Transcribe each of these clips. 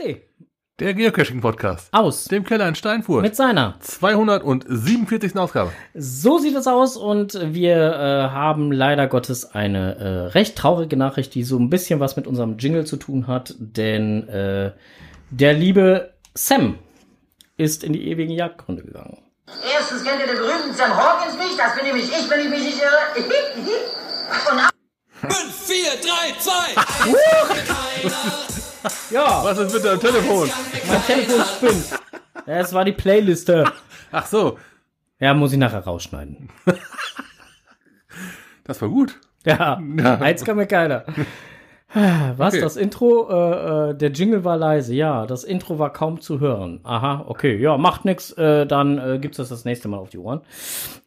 KSD. Der Geocaching-Podcast. Aus. Dem Keller in Steinfurt. Mit seiner. 247. Ausgabe. So sieht es aus und wir äh, haben leider Gottes eine äh, recht traurige Nachricht, die so ein bisschen was mit unserem Jingle zu tun hat, denn äh, der liebe Sam ist in die ewigen Jagdgründe gegangen. Erstens kennt ihr den berühmten Sam Hawkins nicht, das bin nämlich ich, wenn ich mich nicht irre. Und 5, 4, 3, 2. Ja, Was ist mit deinem Telefon? mein Telefon spinnt. Ja, Es war die Playliste. Ach so, Ja, muss ich nachher rausschneiden. das war gut. Ja, Ja. eins kann mir keiner. Was, Okay. das Intro? Äh, äh, der Jingle war leise. Ja, das Intro war kaum zu hören. Aha, okay. Ja, macht nix. Äh, dann äh, gibt's das das nächste Mal auf die Ohren.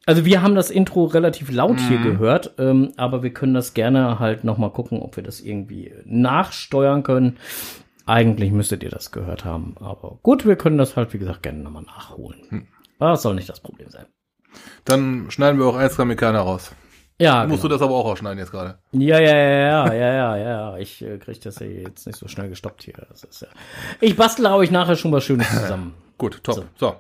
Also wir haben das Intro relativ laut hier gehört, ähm, aber wir können das gerne halt noch mal gucken, ob wir das irgendwie nachsteuern können. Eigentlich müsstet ihr das gehört haben, aber gut, wir können das halt wie gesagt gerne noch mal nachholen. Das soll nicht das Problem sein. Dann schneiden wir auch eins Mekana raus. Ja, Musst genau. du das aber auch rausschneiden jetzt gerade. Ja, ja, ja, ja, ja, ja, ja. Ich äh, krieg das ja jetzt nicht so schnell gestoppt hier. Ja. Ich bastel euch nachher schon was Schönes zusammen. Gut, top. So.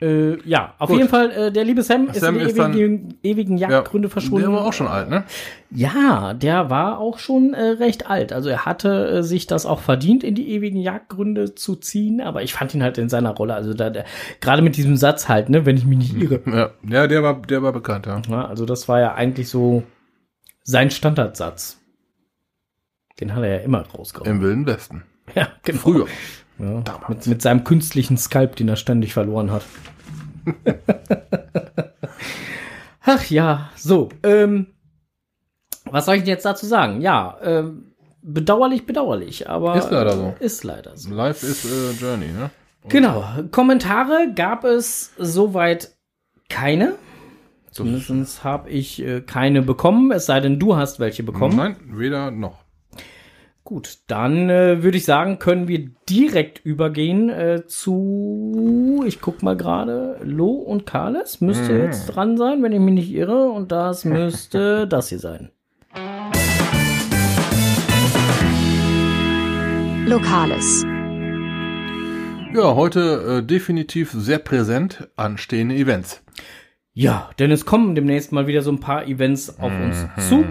Äh, ja, auf Gut. jeden Fall, äh, der liebe Sam, ist Sam in die ist dann- ewigen, ewigen Jagdgründe verschwunden. Der war auch schon alt, ne? Ja, der war auch schon äh, recht alt. Also er hatte äh, sich das auch verdient, in die ewigen Jagdgründe zu ziehen, aber ich fand ihn halt in seiner Rolle, also da, der, gerade mit diesem Satz halt, ne, wenn ich mich nicht irre. Ja, ja der, war, der war bekannt, ja. Ja, also das war ja eigentlich so sein Standardsatz. Den hat er ja immer rausgehauen. Im Wilden Westen. Ja, genau. Früher. Ja, mit, mit seinem künstlichen Skalp, den er ständig verloren hat. Ach ja, so. Ähm, was soll ich denn jetzt dazu sagen? Ja, ähm, bedauerlich, bedauerlich, aber Ist leider so. Ist leider so. Life is a Journey, ne? Genau. Kommentare gab es soweit keine. Zumindest habe ich äh, keine bekommen, es sei denn, du hast welche bekommen. Nein, weder noch. Gut, dann äh, würde ich sagen, können wir direkt übergehen äh, zu, ich guck mal gerade, Lo und Carles müsste Mhm. jetzt dran sein, wenn ich mich nicht irre, und das müsste das hier sein. Lokales. Ja, heute äh, definitiv sehr präsent anstehende Events. Ja, denn es kommen demnächst mal wieder so ein paar Events auf uns Mhm. zu.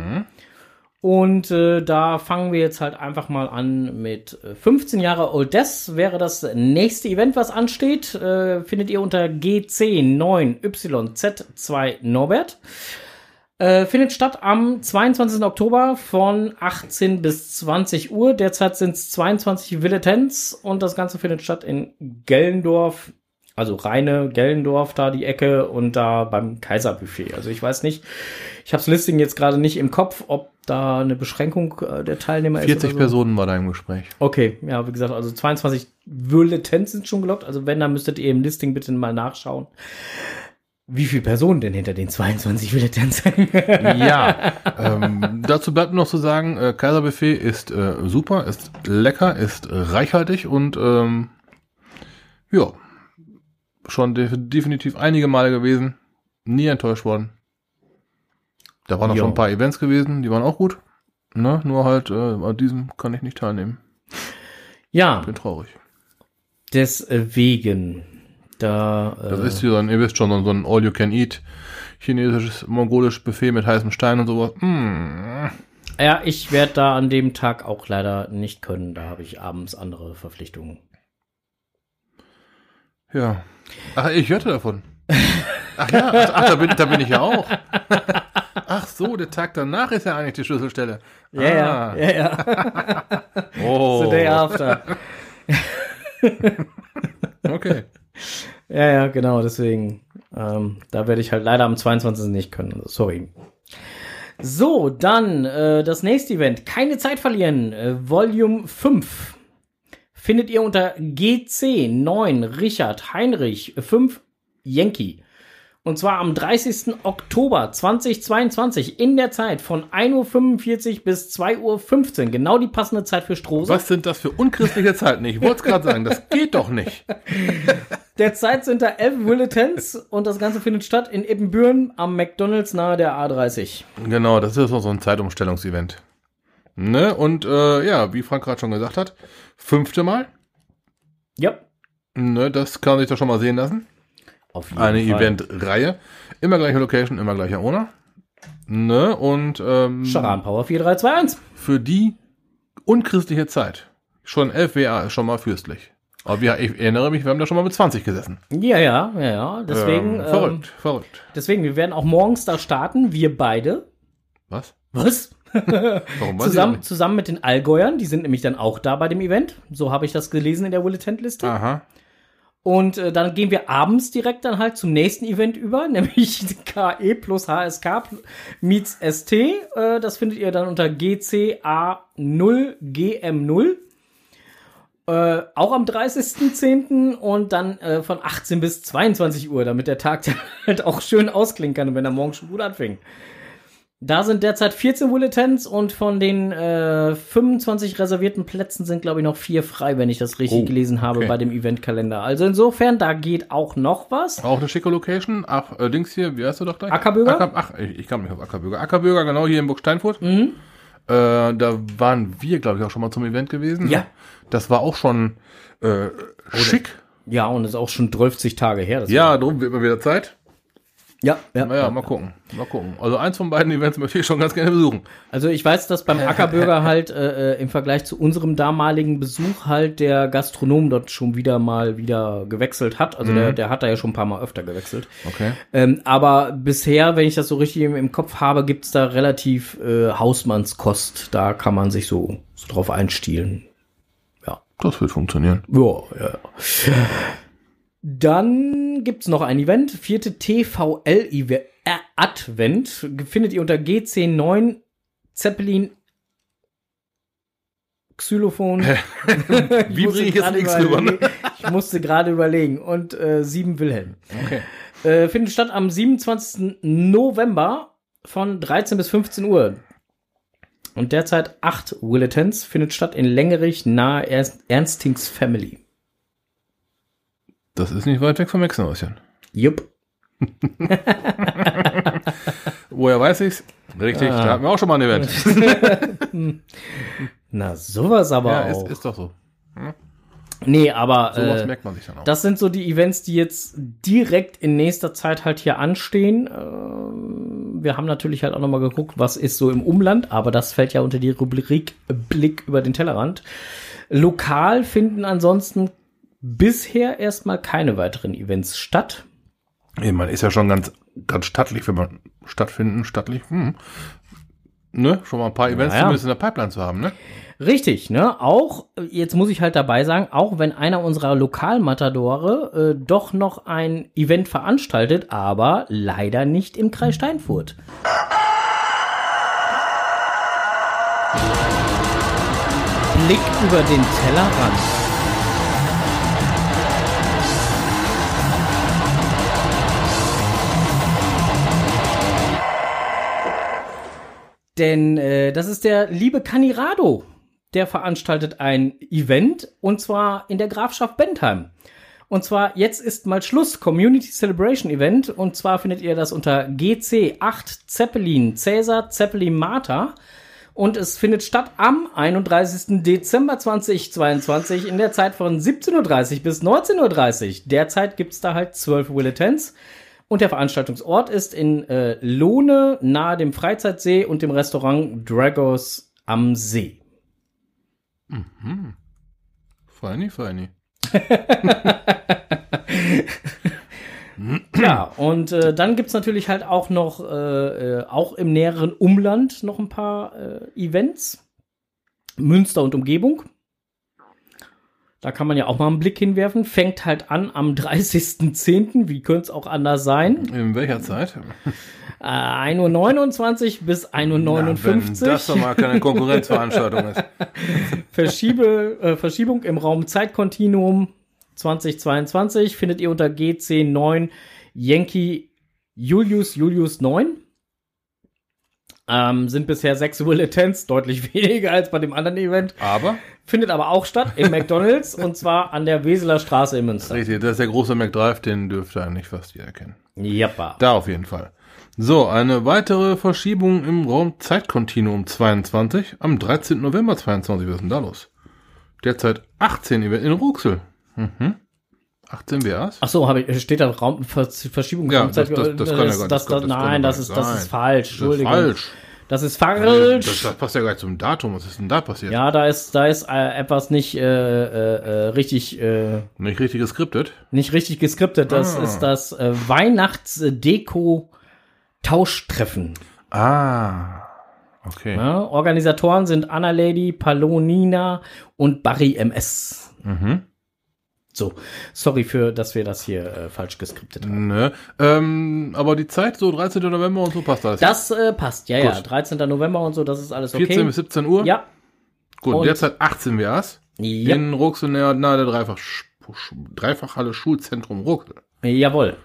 Und äh, da fangen wir jetzt halt einfach mal an mit äh, 15 Jahre Old Death wäre das nächste Event, was ansteht. Äh, findet ihr unter G10-9YZ2 Norbert. Äh, findet statt am 22. Oktober von 18 bis 20 Uhr. Derzeit sind es 22 Villetens und das Ganze findet statt in Gellendorf, also reine Gellendorf, da die Ecke und da beim Kaiserbuffet. Also ich weiß nicht, ich habe das Listing jetzt gerade nicht im Kopf, ob da eine Beschränkung äh, der Teilnehmer 40 ist. oder so. Personen war da im Gespräch. Okay, ja, wie gesagt, also 22 Villetens sind schon gelockt. Also wenn, dann müsstet ihr im Listing bitte mal nachschauen. Wie viele Personen denn hinter den 22 Villetens hängen? Ja, ähm, dazu bleibt noch zu sagen, äh, Kaiserbuffet ist äh, super, ist lecker, ist äh, reichhaltig und ähm, ja, schon de definitiv einige Male gewesen, nie enttäuscht worden. Da waren auch schon ein paar Events gewesen, die waren auch gut. Ne? Nur halt, äh, an diesem kann ich nicht teilnehmen. ja, Bin traurig. deswegen. Da, Das äh, ist hier so ein, ihr wisst schon, so ein All-You-Can-Eat chinesisches, mongolisches Buffet mit heißem Stein und sowas. Mm. ja, ich werde da an dem Tag auch leider nicht können. Da habe ich abends andere Verpflichtungen. Ja. Ach, ich hörte davon. Ach ja, ach, ach, da, bin, da bin ich ja auch. Ach so, der Tag danach ist ja eigentlich die Schlüsselstelle. Ja, Ah. ja, ja, ja. Oh. The day after. Okay. Ja, ja, genau, deswegen. Ähm, da werde ich halt leider am 22. nicht können. Sorry. So, dann äh, das nächste Event. Keine Zeit verlieren. Äh, Volume 5. Findet ihr unter GC 9 Richard Heinrich 5 Yankee. Und zwar am 30. Oktober 2022 in der Zeit von 1.45 Uhr bis 2.15 Uhr. Genau die passende Zeit für Strohse. Was sind das für unchristliche Zeiten? Ich wollte es gerade sagen, das geht doch nicht. Derzeit sind da elf Bulletins und das Ganze findet statt in Ibbenbüren am McDonalds nahe der A30. Genau, das ist auch so ein Zeitumstellungsevent. Ne? Und äh, ja, wie Frank gerade schon gesagt hat, fünfte Mal. Ja. Ne, das kann sich doch schon mal sehen lassen. Auf jeden Eine. Event-Reihe. Immer gleiche Location, immer gleicher Owner. Ne? Und ähm, Charan Power 4321. für die unchristliche Zeit. Schon 11 WA ist schon mal fürstlich. Aber wir, ich erinnere mich, wir haben da schon mal mit 20 gesessen. Ja, ja, ja, ja. Deswegen, ähm, ähm, verrückt, verrückt. deswegen, wir werden auch morgens da starten, wir beide. Was? Was? Zusammen, zusammen mit den Allgäuern, die sind nämlich dann auch da bei dem Event. So habe ich das gelesen in der Bulletin-Liste. Aha. Und äh, dann gehen wir abends direkt dann halt zum nächsten Event über, nämlich KE plus HSK meets ST. Äh, das findet ihr dann unter GCA0GM0. Äh, auch am 30.10. und dann äh, von 18 bis 22 Uhr, damit der Tag dann halt auch schön ausklingen kann und wenn er morgen schon gut anfing. Da sind derzeit 14 Bulletins und von den äh, 25 reservierten Plätzen sind, glaube ich, noch vier frei, wenn ich das richtig Oh, gelesen habe okay. bei dem Eventkalender. Also insofern, da geht auch noch was. Auch eine schicke Location. Ach, äh, Dings hier, wie heißt du doch gleich? Ackerbürger? Acker, ach, ich, ich kam nicht auf Ackerbürger. Ackerbürger, genau, hier in Burg Steinfurt. Mhm. Äh, da waren wir, glaube ich, auch schon mal zum Event gewesen. Ja. Das war auch schon äh, schick. Ja, und ist auch schon 12 Tage her. Ja, drum wird mal wieder Zeit. Ja, ja. Naja, mal gucken. Mal gucken. Also eins von beiden Events möchte ich schon ganz gerne besuchen. Also ich weiß, dass beim Ackerbürger halt äh, äh, im Vergleich zu unserem damaligen Besuch halt der Gastronom dort schon wieder mal wieder gewechselt hat. Also der, der hat da ja schon ein paar Mal öfter gewechselt. Okay. Ähm, aber bisher, wenn ich das so richtig im, im Kopf habe, gibt's da relativ äh, Hausmannskost. Da kann man sich so, so drauf einstielen. Ja. Das wird funktionieren. Ja, ja. Dann gibt's noch ein Event, vierte TVL-Event, äh, Advent, findet ihr unter G109 Zeppelin Xylophon. Wie bringe ich jetzt nichts rüber? Ne? Ich musste gerade überlegen. Und äh, sieben Wilhelm. Okay. Äh, findet statt am 27. November von 13 bis 15 Uhr. Und derzeit acht Willetons findet statt in Längerich nahe Ernst Ernstings Family. Das ist nicht weit weg vom Hexenhäuschen. Jupp. Woher weiß ich's? Richtig, Ah. da hatten wir auch schon mal ein Event. Na, sowas aber ja, auch. ist, ist doch so. nee, aber Sowas äh, merkt man sich dann auch. das sind so die Events, die jetzt direkt in nächster Zeit halt hier anstehen. Ähm, wir haben natürlich halt auch noch mal geguckt, was ist so im Umland, aber das fällt ja unter die Rubrik Blick über den Tellerrand. Lokal finden ansonsten bisher erstmal keine weiteren Events statt. Nee, man ist ja schon ganz, ganz stattlich, wenn man stattfinden, stattlich, hm. Ne? Schon mal ein paar Events Naja. zumindest in der Pipeline zu haben, ne? Richtig, ne? Auch, jetzt muss ich halt dabei sagen, auch wenn einer unserer Lokalmatadore äh, doch noch ein Event veranstaltet, aber leider nicht im Kreis Steinfurt. Blick über den Tellerrand. Denn äh, das ist der liebe Canirado. Der veranstaltet ein Event und zwar in der Grafschaft Bentheim. Und zwar jetzt ist mal Schluss Community Celebration Event und zwar findet ihr das unter GC8 Zeppelin Cäsar Zeppelin Martha und es findet statt am 31. Dezember 2022 in der Zeit von 17.30 Uhr bis 19.30 Uhr. Derzeit gibt's da halt 12 Willetons. Und der Veranstaltungsort ist in äh, Lohne nahe dem Freizeitsee und dem Restaurant Dragos am See. Feini, feini. Ja, und äh, dann gibt's natürlich halt auch noch, äh, äh, auch im näheren Umland noch ein paar äh, Events. Münster und Umgebung. Da kann man ja auch mal einen Blick hinwerfen. Fängt halt an am 30.10., wie könnte es auch anders sein? In welcher Zeit? Äh, 1.29 Uhr bis 1.59 wenn das doch mal keine Konkurrenzveranstaltung ist. Verschiebe, äh, Verschiebung im Raum Zeitkontinuum 2022 findet ihr unter GC9 Yankee Julius Julius 9. Ähm, sind bisher sechs Bulletins, deutlich weniger als bei dem anderen Event. Aber, Findet aber auch statt im McDonalds und zwar an der Weseler Straße in Münster. richtig, das ist der große McDrive, den dürfte eigentlich fast jeder kennen. Jappa. Da auf jeden Fall. So, eine weitere Verschiebung im Raum Zeitkontinuum 22 am 13. November 22. Was ist denn da los? Derzeit 18 Event in Ruxel. Mhm. 18 WAs? Ach so, habe ich, steht da Raum, Ver- Verschiebung Ja, Raumzeit- das- das- das kann ja gar- das kann- das ja Nein, das nicht ist, das sein. ist falsch. Das ist Entschuldigung. falsch. Das ist Das, falsch. das passt ja gar nicht zum Datum. Was ist denn da passiert? ja, da ist, da ist äh, etwas nicht äh, äh, äh, richtig, äh, Nicht richtig geskriptet? nicht richtig geskriptet. Das Ah. ist das äh, Weihnachtsdeko-Tauschtreffen. Ah. Okay. Ja, Organisatoren sind Anna Lady, Palonina und Barry MS. Mhm. So, sorry für, dass wir das hier äh, falsch geskriptet haben. Ne? Ähm, aber die Zeit, so 13. November und so passt alles. Das äh, passt, ja, ja. Gut. 13. November und so, das ist alles okay. 14 bis 17 Uhr? Ja. Gut, Und- derzeit 18 WAs. Ja. In Ruxel nahe der Dreifach, Dreifachhalle Schulzentrum Ruxel. Jawohl.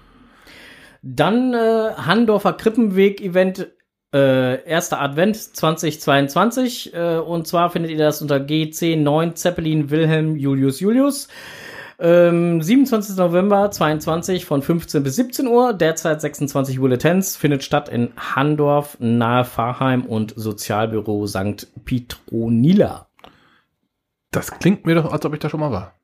Dann äh, Handorfer Krippenweg-Event, äh, erster Advent 2022. Äh, und zwar findet ihr das unter GC9 Zeppelin Wilhelm Julius Julius. Ähm, 27. November 22 von 15 bis 17 Uhr. Derzeit 26 Bulletins. Findet statt in Handorf nahe Pfarrheim und Sozialbüro St. Petronila. Das klingt mir doch, als ob ich da schon mal war.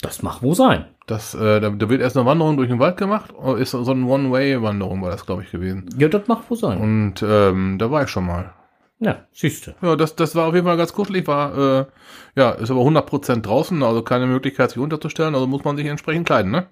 Das mag wohl sein. Das, äh, da, da wird erst eine Wanderung durch den Wald gemacht. Oder Ist so eine One-Way-Wanderung war das, glaube ich, gewesen. Ja, das mag wohl sein. Und ähm, da war ich schon mal. Ja, siehste. Ja, das, das war auf jeden Fall ganz kuschelig. War, äh, ja, ist aber 100% draußen, also keine Möglichkeit, sich unterzustellen. Also muss man sich entsprechend kleiden, ne?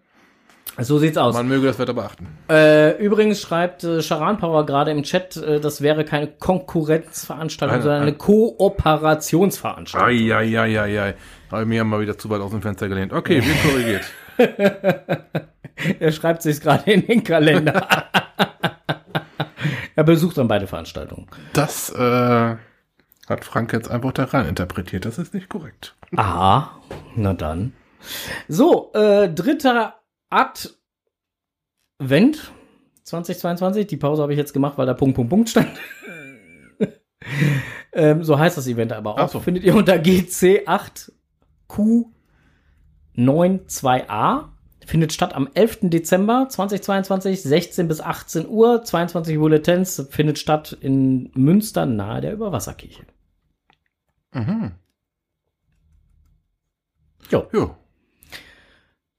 So sieht's aus. Man möge das Wetter beachten. Äh, übrigens schreibt äh, Charan Power gerade im Chat, äh, das wäre keine Konkurrenzveranstaltung, Eine- sondern eine Kooperationsveranstaltung. Eieieiei. Habe ich mir mal wieder zu weit aus dem Fenster gelehnt. Okay, wird korrigiert. Er schreibt sich gerade in den Kalender. er besucht dann beide Veranstaltungen. Das äh, hat Frank jetzt einfach da rein interpretiert. Das ist nicht korrekt. Aha, na dann. So, äh, dritter Advent 2022. Die Pause habe ich jetzt gemacht, weil da Punkt, Punkt, Punkt stand. ähm, so heißt das Event aber auch. So. Findet ihr unter GC8Q92A. Findet statt am 11. Dezember 2022, 16 bis 18 Uhr, 22 Bulletins. Findet statt in Münster nahe der Überwasserkirche. Mhm. Jo. Jo.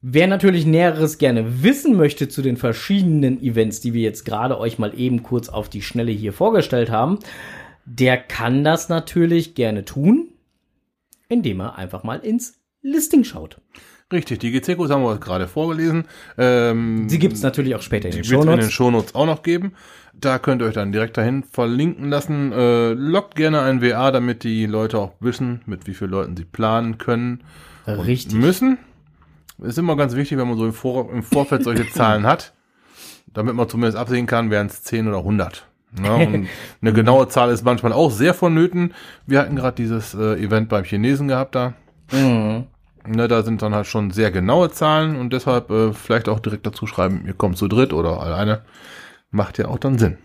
Wer natürlich Näheres gerne wissen möchte zu den verschiedenen Events, die wir jetzt gerade euch mal eben kurz auf die Schnelle hier vorgestellt haben, der kann das natürlich gerne tun, indem er einfach mal ins Listing schaut. Richtig, die GC-Codes haben wir gerade vorgelesen. Ähm, Sie gibt es natürlich auch später in den Die wird es in den Shownotes. Shownotes auch noch geben. Da könnt ihr euch dann direkt dahin verlinken lassen. Äh, loggt gerne ein WA, damit die Leute auch wissen, mit wie vielen Leuten sie planen können Richtig. müssen. Ist immer ganz wichtig, wenn man so im, Vor im Vorfeld solche Zahlen hat, damit man zumindest absehen kann, wären es 10 oder 100. Ne? Und eine genaue Zahl ist manchmal auch sehr vonnöten. Wir hatten gerade dieses äh, Event beim Chinesen gehabt da. Mhm. Ne, da sind dann halt schon sehr genaue Zahlen und deshalb äh, vielleicht auch direkt dazu schreiben, ihr kommt zu dritt oder alleine. Macht ja auch dann Sinn.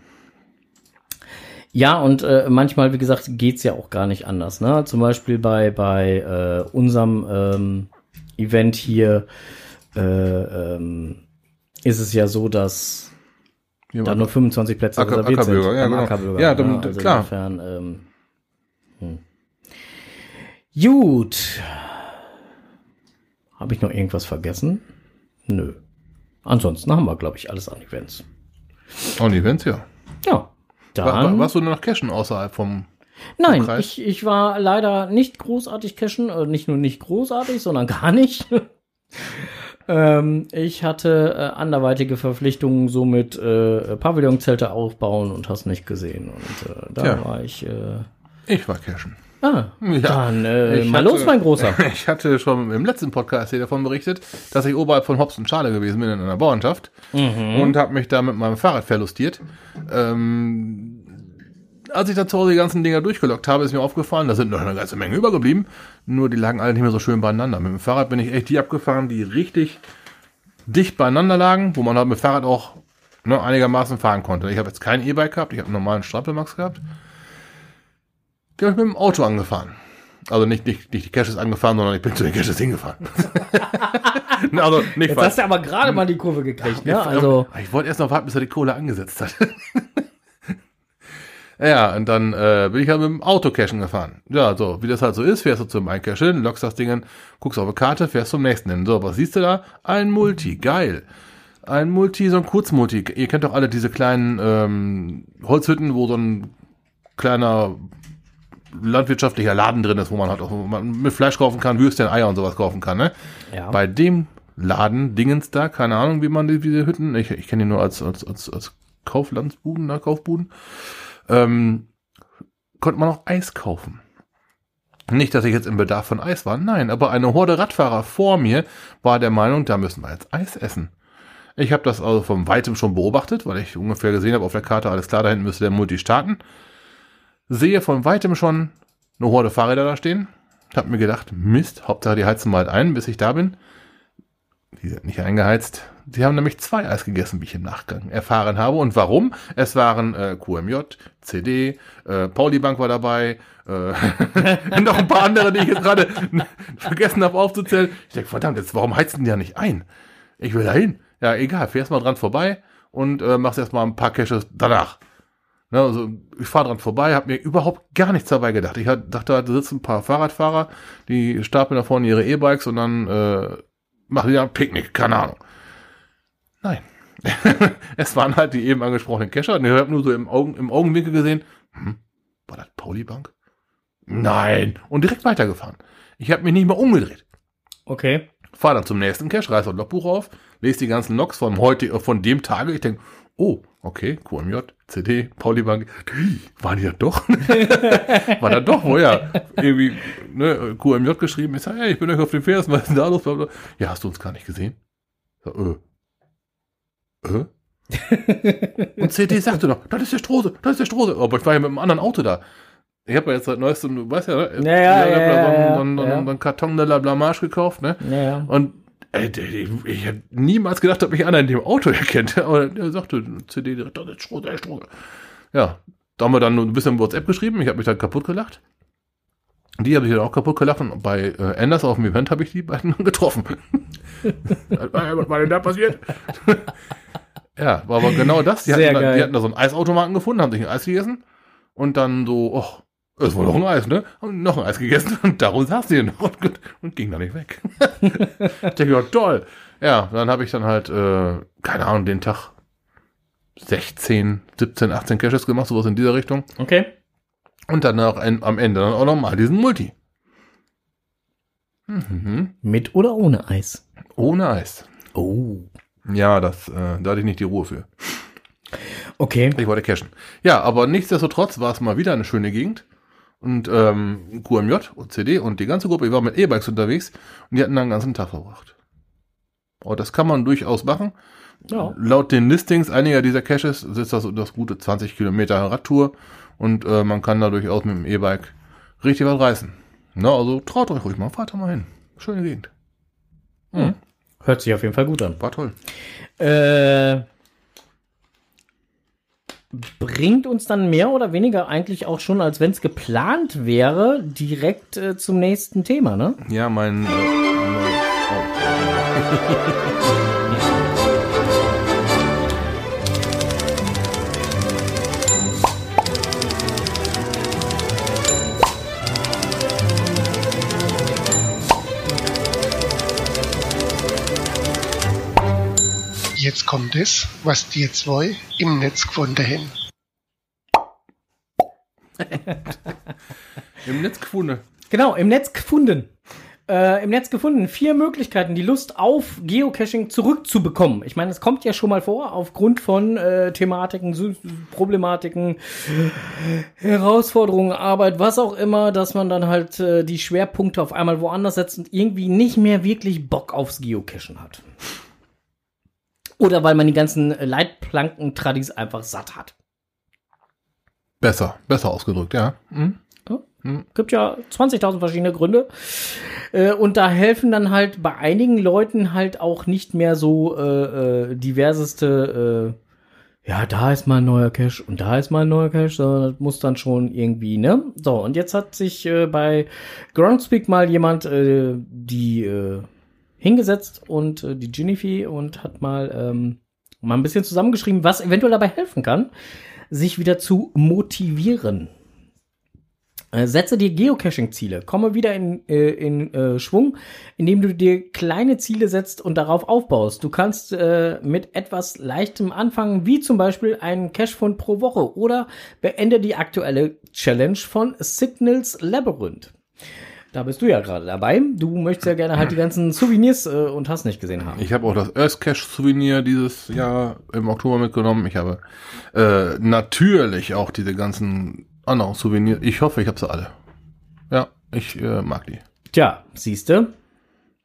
Ja, und äh, manchmal, wie gesagt, geht's ja auch gar nicht anders. Ne? Zum Beispiel bei, bei äh, unserem ähm, Event hier äh, ähm, ist es ja so, dass Hier da nur 25 Plätze Acker- reserviert sind. ja, genau. Ackerbürger, Ja, ne? dann- also klar. Insofern, ähm, hm. Gut. Habe ich noch irgendwas vergessen? Nö. Ansonsten haben wir, glaube ich, alles an Events. Und Events, ja. Ja. War, war, Dann, warst du nur noch cashen außerhalb vom. nein, ich, ich war leider nicht großartig cashen, äh, nicht nur nicht großartig, sondern gar nicht. ähm, ich hatte äh, anderweitige Verpflichtungen, so mit äh, Pavillonzelte aufbauen und hast nicht gesehen. Und äh, da Tja. war ich. Äh, Ich war cashen. Ah, Ja. dann äh, Ich mal hatte- los, mein Großer. Ich hatte schon im letzten Podcast hier davon berichtet, dass ich oberhalb von Hobbs und Schale gewesen bin in einer Bauernschaft und habe mich da mit meinem Fahrrad verlustiert. Ähm, als ich da zu Hause die ganzen Dinger durchgelockt habe, ist mir aufgefallen, da sind noch eine ganze Menge übergeblieben. Nur die lagen alle nicht mehr so schön beieinander. Mit dem Fahrrad bin ich echt die abgefahren, die richtig dicht beieinander lagen, wo man halt mit dem Fahrrad auch ne, einigermaßen fahren konnte. Ich habe jetzt kein E-Bike gehabt, ich habe einen normalen Strappelmax gehabt. Die habe ich mit dem Auto angefahren. Also nicht, nicht, nicht die Caches angefahren, sondern ich bin zu den Caches hingefahren. also nicht Jetzt hast du aber gerade mal die Kurve gekriegt, ne? Also, ich wollte erst noch warten, bis er die Kohle angesetzt hat. Ja, und dann äh, bin ich halt mit dem Auto cashen gefahren. Ja, so, wie das halt so ist, fährst du zum hin, lockst das Ding hin, guckst auf die Karte, fährst zum nächsten hin. So, was siehst du da? Ein Multi, geil. Ein Multi, so ein Kurzmulti. Ihr kennt doch alle diese kleinen ähm, Holzhütten, wo so ein kleiner landwirtschaftlicher Laden drin ist, wo man halt auch man mit Fleisch kaufen kann, Würstchen, Eier und sowas kaufen kann, ne? Ja. Bei dem Laden, Dingens da, keine Ahnung, wie man die, diese Hütten, ich, ich kenne die nur als, als, als, als Kauflandsbuden, ne, Kaufbuden, ähm, konnte man auch Eis kaufen. Nicht, dass ich jetzt im Bedarf von Eis war, nein, aber eine Horde Radfahrer vor mir war der Meinung, da müssen wir jetzt Eis essen. Ich habe das also von weitem schon beobachtet, weil ich ungefähr gesehen habe auf der Karte, alles klar, da hinten müsste der Multi starten. Sehe von weitem schon eine Horde Fahrräder da stehen. Hab mir gedacht, Mist, Hauptsache die heizen mal ein, bis ich da bin. Die sind nicht eingeheizt. Sie haben nämlich zwei Eis gegessen, wie ich im Nachgang erfahren habe. Und warum? Es waren äh, QMJ, CD, äh, Pauli Bank war dabei, äh, noch ein paar andere, die ich jetzt gerade vergessen habe aufzuzählen. Ich denke, verdammt, jetzt warum heizen die ja nicht ein? Ich will da hin. Ja, egal, fährst mal dran vorbei und äh, machst erst mal ein paar Caches danach. Ne, also ich fahre dran vorbei, habe mir überhaupt gar nichts dabei gedacht. Ich hat, dachte, da sitzen ein paar Fahrradfahrer, die stapeln da vorne ihre E-Bikes und dann äh, machen die da ein Picknick, keine Ahnung. Nein. es waren halt die eben angesprochenen Kescher. Und ich habe nur so im, Augen, im Augenwinkel gesehen, hm, war das Pauli Bank? Nein. Und direkt weitergefahren. Ich habe mich nicht mehr umgedreht. Okay. Fahr dann zum nächsten Cache, reiß das Logbuch auf, lese die ganzen Logs von heute, äh, von dem Tage. Ich denke, oh, okay, QMJ, CD, Pauli Bank, waren die da doch? War da doch, wo ja, irgendwie, ne, QMJ geschrieben, ich sage, hey, ich bin euch auf den Fersen, was ist denn da los? Blablabla. Ja, hast du uns gar nicht gesehen? So, äh. Äh? Und CD sagte noch, das ist der Strose, das ist der Strose. Aber ich war ja mit einem anderen Auto da. Ich habe ja jetzt seit neuestem, du weißt ja, ne? Ja, ja, ich hab ja, so, einen- ja, so, einen- so, ja. einen- Karton de la Blamage gekauft, ne? Ja, ja. Und ich, ich hätte niemals gedacht, dass mich einer in dem Auto erkennt. Aber er sagte, CD direkt, das ist Strose, der ist Strose. Ja, da haben wir dann ein bisschen WhatsApp geschrieben. Ich habe mich dann kaputt gelacht. Die habe ich dann auch kaputt gelacht. Und bei äh, Anders auf dem Event habe ich die beiden getroffen. Was war denn da passiert? ja, war aber genau das. Die Sehr hatten, da, die hatten da so einen Eisautomaten gefunden, haben sich ein Eis gegessen. Und dann so, oh, es war noch ein Eis, ne? Haben noch ein Eis gegessen und darum saß die noch und, und ging da nicht weg. ich denke, ja, toll. Ja, dann habe ich dann halt, äh, keine Ahnung, den Tag 16, 17, 18 Caches gemacht, sowas in dieser Richtung. Okay. Und dann auch ein, am Ende dann auch nochmal diesen Multi. Mhm. Mit oder ohne Eis? Ohne Eis. Oh. Ja, das, äh, da hatte ich nicht die Ruhe für. Okay. Ich wollte cashen. Ja, aber nichtsdestotrotz war es mal wieder eine schöne Gegend. Und ähm, QMJ und CD und die ganze Gruppe, ich war mit E-Bikes unterwegs und die hatten da einen ganzen Tag verbracht. Und das kann man durchaus machen. Ja. Laut den Listings einiger dieser Caches ist das, das gute 20 Kilometer Radtour und äh, man kann da durchaus mit dem E-Bike richtig was reißen. Na, also traut euch ruhig mal, fahrt da mal hin. Schöne Gegend. Mhm. Hört sich auf jeden Fall gut an. War toll. Äh, bringt uns dann mehr oder weniger eigentlich auch schon, als wenn es geplant wäre, direkt äh, zum nächsten Thema, ne? Ja, mein. Äh, mein oh. Jetzt kommt es, was die zwei im Netz gefunden haben. Im Netz gefunden. Genau, im Netz gefunden. Äh, Im Netz gefunden. Vier Möglichkeiten, die Lust auf Geocaching zurückzubekommen. Ich meine, es kommt ja schon mal vor, aufgrund von äh, Thematiken, Sy- Problematiken, Herausforderungen, Arbeit, was auch immer, dass man dann halt äh, die Schwerpunkte auf einmal woanders setzt und irgendwie nicht mehr wirklich Bock aufs Geocachen hat. Oder weil man die ganzen Leitplanken-Tradis einfach satt hat. Besser, besser ausgedrückt, ja. Mhm. Gibt ja 20.000 verschiedene Gründe. Äh, und da helfen dann halt bei einigen Leuten halt auch nicht mehr so äh, äh, diverseste, äh, ja, da ist mal ein neuer Cache und da ist mal ein neuer Cache, sondern das muss dann schon irgendwie, ne? So, und jetzt hat sich äh, bei Groundspeak mal jemand äh, die äh, hingesetzt und äh, die Ginnifi und hat mal, ähm, mal ein bisschen zusammengeschrieben, was eventuell dabei helfen kann. sich wieder zu motivieren. Äh, Setze dir Geocaching-Ziele, komme wieder in, äh, in äh, Schwung, indem du dir kleine Ziele setzt und darauf aufbaust. Du kannst äh, mit etwas Leichtem anfangen, wie zum Beispiel einen Cachefund pro Woche oder beende die aktuelle Challenge von Signals Labyrinth. Da bist du ja gerade dabei. Du möchtest ja gerne halt die ganzen Souvenirs äh, und hast nicht gesehen haben. Ich habe auch das Earth Cash Souvenir dieses Jahr im Oktober mitgenommen. Ich habe äh, natürlich auch diese ganzen anderen Souvenirs. Ich hoffe, ich habe sie alle. Ja, ich äh, mag die. Tja, siehste.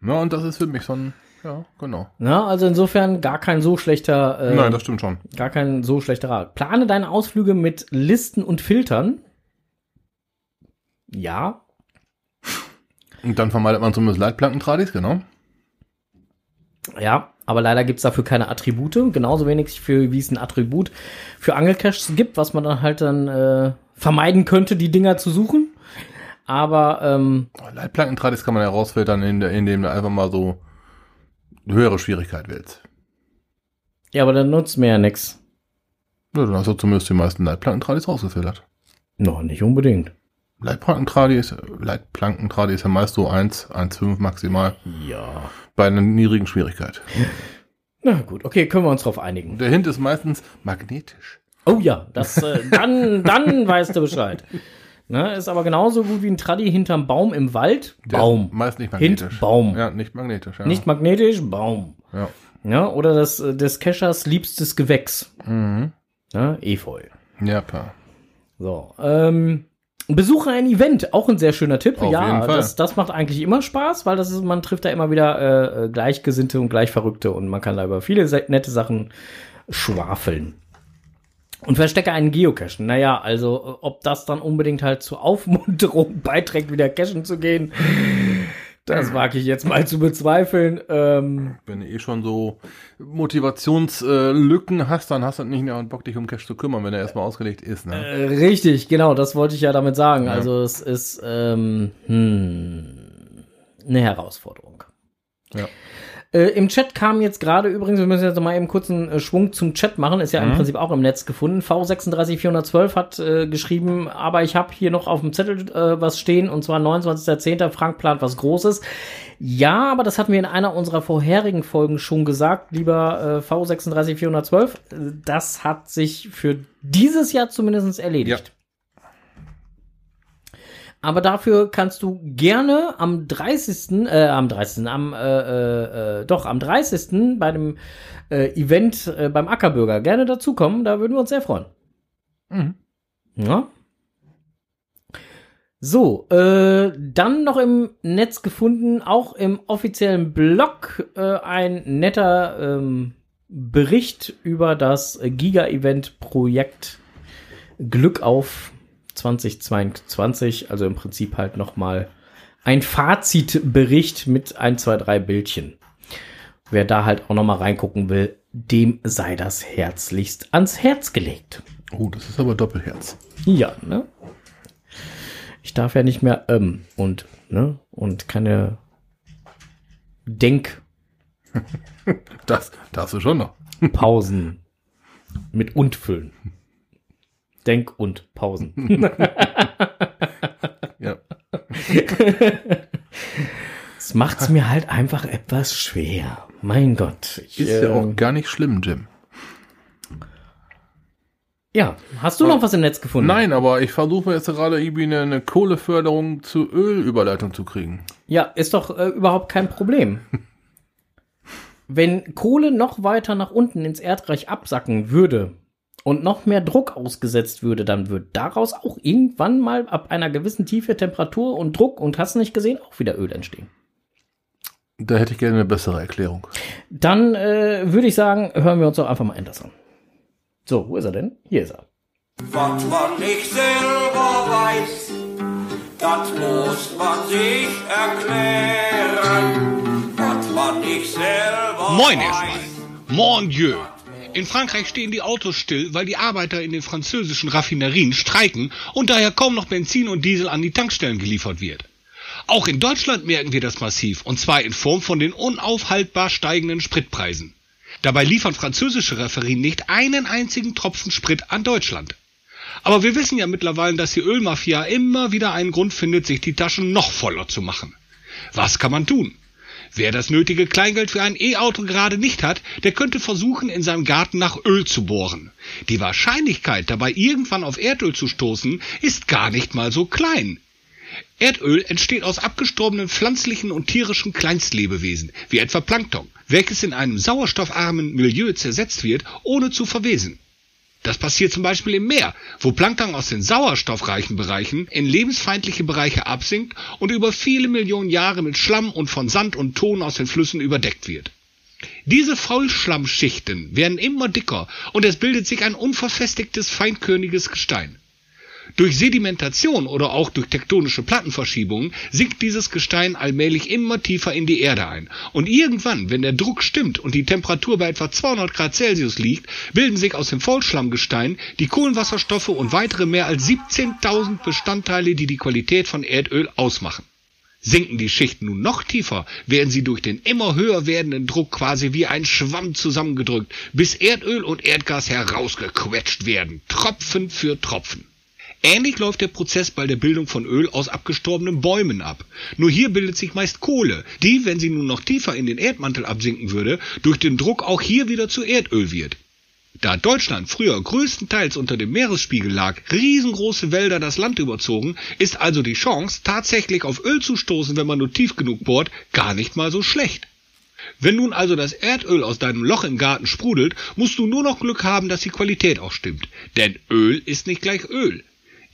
Ja, und das ist für mich so ein, ja, genau. Na, also insofern gar kein so schlechter, äh, Nein, das stimmt schon. gar kein so schlechter Rat. Plane deine Ausflüge mit Listen und Filtern. Ja, Und dann vermeidet man zumindest Leitplankentradis, genau. Ja, aber leider gibt's dafür keine Attribute. Genauso wenig für, wie es ein Attribut für Angelcaches gibt, was man dann halt dann äh, vermeiden könnte, die Dinger zu suchen. Aber ähm, Leitplankentradis kann man herausfiltern, in der- indem du einfach mal so eine höhere Schwierigkeit wählst. ja, aber dann nutzt mir ja nix. Ja, dann hast du zumindest die meisten Leitplankentradis rausgefiltert. Noch nicht unbedingt. Leitplankentradi ist, Leitplankentradi ist ja meist so 1, 1,5 maximal Ja. bei einer niedrigen Schwierigkeit. Na gut, okay, können wir uns drauf einigen. Der Hint ist meistens magnetisch. Oh ja, das äh, dann dann weißt du Bescheid. Ne, ist aber genauso gut wie ein Traddy hinterm Baum im Wald. Der Baum. Ist meist nicht Hint, magnetisch. Baum. Ja, nicht magnetisch. Ja. Nicht magnetisch, Baum. Ja. Ja, oder das äh, des Keschers liebstes Gewächs. Mhm. Ja, Efeu. Ja, klar. So, ähm, besuche ein Event, auch ein sehr schöner Tipp. Auf ja. Das, das macht eigentlich immer Spaß, weil das ist, man trifft da immer wieder äh, Gleichgesinnte und Gleichverrückte und man kann da über viele nette Sachen schwafeln. Und verstecke einen Geocachen. Naja, also äh, ob das dann unbedingt halt zur Aufmunterung beiträgt, wieder cachen zu gehen, das wage ich jetzt mal zu bezweifeln. Ähm, Wenn du eh schon so Motivationslücken hast, dann hast du nicht mehr Bock, dich um Cash zu kümmern, wenn er erstmal ausgelegt ist. Ne? Äh, Richtig, genau, das wollte ich ja damit sagen. Ja. Also es ist ähm, hm, eine Herausforderung. Ja. Äh, Im Chat kam jetzt gerade übrigens, wir müssen jetzt mal eben kurz einen äh, Schwung zum Chat machen, ist ja im Prinzip auch im Netz gefunden. V36412 hat äh, geschrieben, aber ich habe hier noch auf dem Zettel äh, was stehen und zwar 29.10. Frank plant was Großes. Ja, aber das hatten wir in einer unserer vorherigen Folgen schon gesagt, lieber äh, V36412. Äh, Das hat sich für dieses Jahr zumindest erledigt. Aber dafür kannst du gerne am 30. Äh, am 30. am äh, äh, äh, doch am 30. bei dem äh, Event äh, beim Ackerbürger gerne dazukommen. Da würden wir uns sehr freuen. Mhm. Ja. So, äh, dann noch im Netz gefunden, auch im offiziellen Blog, äh, ein netter ähm, Bericht über das Giga-Event-Projekt Glück auf 2022. Also im Prinzip halt noch mal ein Fazitbericht mit ein, zwei, drei Bildchen. Wer da halt auch noch mal reingucken will, dem sei das herzlichst ans Herz gelegt. Oh, das ist aber Doppelherz. Ja, ne? Ich darf ja nicht mehr ähm und ne und keine Das darfst du schon noch. Denkpausen mit und füllen. Denk und Pausen. Ja. Das macht's mir halt einfach etwas schwer. Mein Gott. Ich, Ist ja ähm, auch gar nicht schlimm, Jim. ja, hast du noch was im Netz gefunden? Nein, aber ich versuche jetzt gerade irgendwie eine, eine Kohleförderung zu Ölüberleitung zu kriegen. Ja, ist doch äh, überhaupt kein Problem. Wenn Kohle noch weiter nach unten ins Erdreich absacken würde und noch mehr Druck ausgesetzt würde, dann wird daraus auch irgendwann mal ab einer gewissen Tiefe Temperatur und Druck und hast nicht gesehen, auch wieder Öl entstehen. Da hätte ich gerne eine bessere Erklärung. Dann äh, würde ich sagen, hören wir uns doch einfach mal Enders an. So, wo ist er denn? Hier ist er. Was man nicht selber weiß, das muss man sich erklären. Was man nicht selber Moin weiß. erstmal. Mon Dieu. In Frankreich stehen die Autos still, weil die Arbeiter in den französischen Raffinerien streiken und daher kaum noch Benzin und Diesel an die Tankstellen geliefert wird. Auch in Deutschland merken wir das massiv, und zwar in Form von den unaufhaltbar steigenden Spritpreisen. Dabei liefern französische Referien nicht einen einzigen Tropfen Sprit an Deutschland. Aber wir wissen ja mittlerweile, dass die Ölmafia immer wieder einen Grund findet, sich die Taschen noch voller zu machen. Was kann man tun? Wer das nötige Kleingeld für ein E-Auto gerade nicht hat, der könnte versuchen, in seinem Garten nach Öl zu bohren. Die Wahrscheinlichkeit, dabei irgendwann auf Erdöl zu stoßen, ist gar nicht mal so klein. Erdöl entsteht aus abgestorbenen pflanzlichen und tierischen Kleinstlebewesen, wie etwa Plankton, welches in einem sauerstoffarmen Milieu zersetzt wird, ohne zu verwesen. Das passiert zum Beispiel im Meer, wo Plankton aus den sauerstoffreichen Bereichen in lebensfeindliche Bereiche absinkt und über viele Millionen Jahre mit Schlamm und von Sand und Ton aus den Flüssen überdeckt wird. Diese Faulschlammschichten werden immer dicker und es bildet sich ein unverfestigtes, feinkörniges Gestein. Durch Sedimentation oder auch durch tektonische Plattenverschiebungen sinkt dieses Gestein allmählich immer tiefer in die Erde ein. Und irgendwann, wenn der Druck stimmt und die Temperatur bei etwa 200 Grad Celsius liegt, bilden sich aus dem Vollschlammgestein die Kohlenwasserstoffe und weitere mehr als 17.000 Bestandteile, die die Qualität von Erdöl ausmachen. Sinken die Schichten nun noch tiefer, werden sie durch den immer höher werdenden Druck quasi wie ein Schwamm zusammengedrückt, bis Erdöl und Erdgas herausgequetscht werden, Tropfen für Tropfen. Ähnlich läuft der Prozess bei der Bildung von Öl aus abgestorbenen Bäumen ab. Nur hier bildet sich meist Kohle, die, wenn sie nun noch tiefer in den Erdmantel absinken würde, durch den Druck auch hier wieder zu Erdöl wird. Da Deutschland früher größtenteils unter dem Meeresspiegel lag, riesengroße Wälder das Land überzogen, ist also die Chance, tatsächlich auf Öl zu stoßen, wenn man nur tief genug bohrt, gar nicht mal so schlecht. Wenn nun also das Erdöl aus deinem Loch im Garten sprudelt, musst du nur noch Glück haben, dass die Qualität auch stimmt. Denn Öl ist nicht gleich Öl.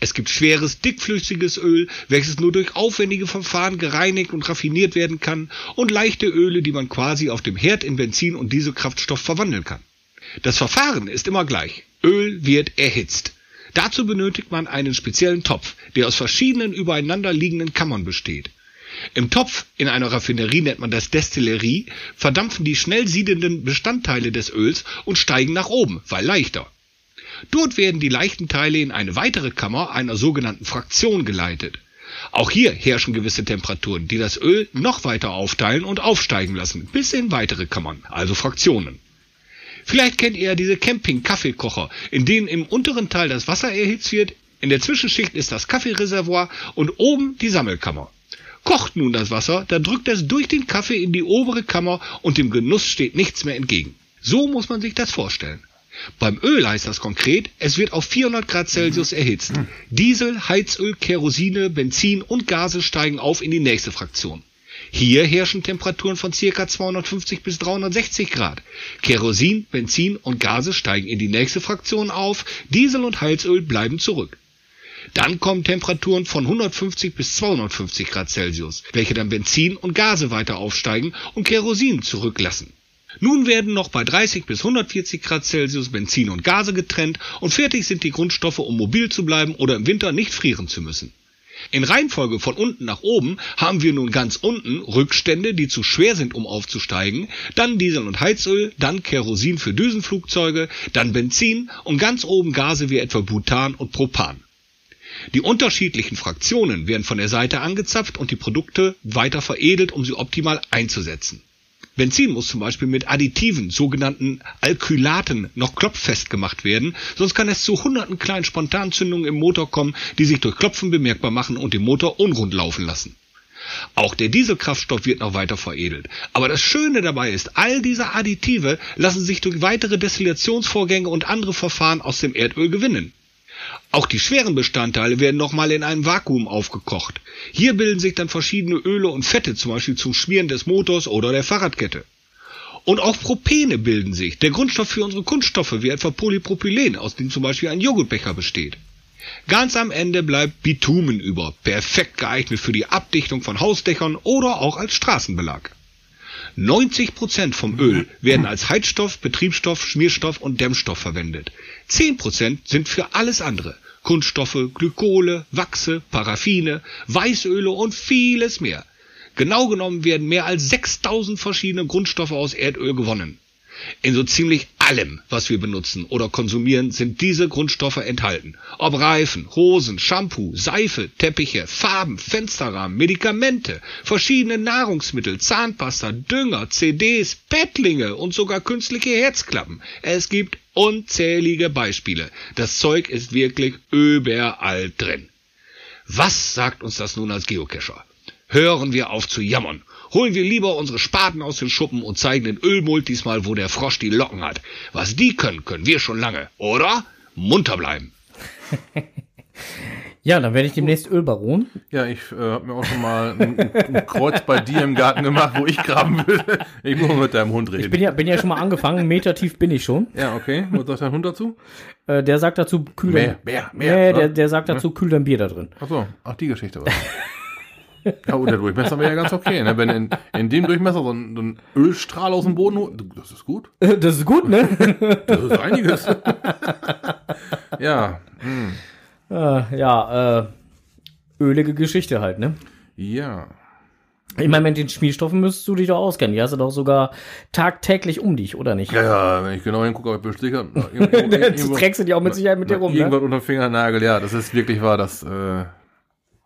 Es gibt schweres, dickflüssiges Öl, welches nur durch aufwendige Verfahren gereinigt und raffiniert werden kann, und leichte Öle, die man quasi auf dem Herd in Benzin und Dieselkraftstoff verwandeln kann. Das Verfahren ist immer gleich. Öl wird erhitzt. Dazu benötigt man einen speziellen Topf, der aus verschiedenen übereinander liegenden Kammern besteht. Im Topf, in einer Raffinerie nennt man das Destillerie, verdampfen die schnell siedenden Bestandteile des Öls und steigen nach oben, weil leichter. Dort werden die leichten Teile in eine weitere Kammer einer sogenannten Fraktion geleitet. Auch hier herrschen gewisse Temperaturen, die das Öl noch weiter aufteilen und aufsteigen lassen, bis in weitere Kammern, also Fraktionen. Vielleicht kennt ihr diese Camping-Kaffeekocher, in denen im unteren Teil das Wasser erhitzt wird, in der Zwischenschicht ist das Kaffeereservoir und oben die Sammelkammer. Kocht nun das Wasser, dann drückt es durch den Kaffee in die obere Kammer und dem Genuss steht nichts mehr entgegen. So muss man sich das vorstellen. Beim Öl heißt das konkret, es wird auf 400 Grad Celsius erhitzt. Diesel, Heizöl, Kerosine, Benzin und Gase steigen auf in die nächste Fraktion. Hier herrschen Temperaturen von ca. 250 bis 360 Grad. Kerosin, Benzin und Gase steigen in die nächste Fraktion auf, Diesel und Heizöl bleiben zurück. Dann kommen Temperaturen von 150 bis 250 Grad Celsius, welche dann Benzin und Gase weiter aufsteigen und Kerosin zurücklassen. Nun werden noch bei 30 bis 140 Grad Celsius Benzin und Gase getrennt und fertig sind die Grundstoffe, um mobil zu bleiben oder im Winter nicht frieren zu müssen. In Reihenfolge von unten nach oben haben wir nun ganz unten Rückstände, die zu schwer sind, um aufzusteigen, dann Diesel und Heizöl, dann Kerosin für Düsenflugzeuge, dann Benzin und ganz oben Gase wie etwa Butan und Propan. Die unterschiedlichen Fraktionen werden von der Seite angezapft und die Produkte weiter veredelt, um sie optimal einzusetzen. Benzin muss zum Beispiel mit Additiven, sogenannten Alkylaten, noch klopffest gemacht werden, sonst kann es zu hunderten kleinen Spontanzündungen im Motor kommen, die sich durch Klopfen bemerkbar machen und den Motor unrund laufen lassen. Auch der Dieselkraftstoff wird noch weiter veredelt. Aber das Schöne dabei ist, all diese Additive lassen sich durch weitere Destillationsvorgänge und andere Verfahren aus dem Erdöl gewinnen. Auch die schweren Bestandteile werden nochmal in einem Vakuum aufgekocht. Hier bilden sich dann verschiedene Öle und Fette, zum Beispiel zum Schmieren des Motors oder der Fahrradkette. Und auch Propene bilden sich, der Grundstoff für unsere Kunststoffe, wie etwa Polypropylen, aus dem zum Beispiel ein Joghurtbecher besteht. Ganz am Ende bleibt Bitumen über, perfekt geeignet für die Abdichtung von Hausdächern oder auch als Straßenbelag. 90 Prozent vom Öl werden als Heizstoff, Betriebsstoff, Schmierstoff und Dämmstoff verwendet. 10 Prozent sind für alles andere. Kunststoffe, Glykole, Wachse, Paraffine, Weißöle und vieles mehr. Genau genommen werden mehr als 6000 verschiedene Grundstoffe aus Erdöl gewonnen. In so ziemlich allem, was wir benutzen oder konsumieren, sind diese Grundstoffe enthalten. Ob Reifen, Hosen, Shampoo, Seife, Teppiche, Farben, Fensterrahmen, Medikamente, verschiedene Nahrungsmittel, Zahnpasta, Dünger, CDs, Bettlinge und sogar künstliche Herzklappen. Es gibt unzählige Beispiele. Das Zeug ist wirklich überall drin. Was sagt uns das nun als Geocacher? Hören wir auf zu jammern. Holen wir lieber unsere Spaten aus den Schuppen und zeigen den Ölmultis mal, wo der Frosch die Locken hat. Was die können, können wir schon lange, oder? Munter bleiben. Ja, dann werde ich demnächst Ölbaron. Ja, ich äh, habe mir auch schon mal ein, ein Kreuz bei dir im Garten gemacht, wo ich graben will. Ich muss mal mit deinem Hund reden. Ich bin ja, bin ja schon mal angefangen, Meter tief bin ich schon. ja, okay. Was sagt dein Hund dazu? Äh, der sagt dazu, kühl Mehr, dein, mehr, nee, mehr. der, der sagt dazu, kühl dein Bier da drin. Ach so, ach, die Geschichte war. Ja, und der Durchmesser wäre ja ganz okay. Ne? Wenn in, in dem Durchmesser so ein, so ein Ölstrahl aus dem Boden holt, das ist gut. Das ist gut, ne? Das ist einiges. ja, hm. äh, ja, äh, ölige Geschichte halt, ne? ja. Ich meine, mit den Schmierstoffen müsstest du dich doch auskennen. Die hast du doch sogar tagtäglich um dich, oder nicht? Ja, ja, wenn ich genau hingucke, ob ich besticker. Das trägst du die auch mit Sicherheit mit dir rum, ne? Irgendwas unter dem Fingernagel, ja, das ist wirklich wahr, das äh,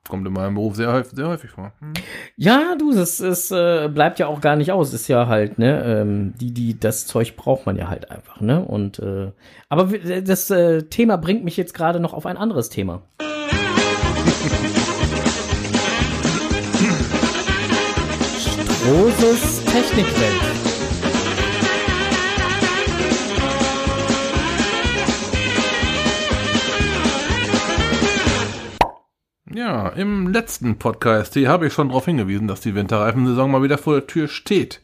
kommt in meinem Beruf sehr häufig, sehr häufig vor. Hm. Ja, du, das ist, äh, bleibt ja auch gar nicht aus. Ist ja halt, ne, ähm, die, die, das Zeug braucht man ja halt einfach, ne? Und äh, aber w- das äh, Thema bringt mich jetzt gerade noch auf ein anderes Thema. Strohses Technikwelt. Ja, im letzten Podcast hier habe ich schon darauf hingewiesen, dass die Winterreifensaison mal wieder vor der Tür steht.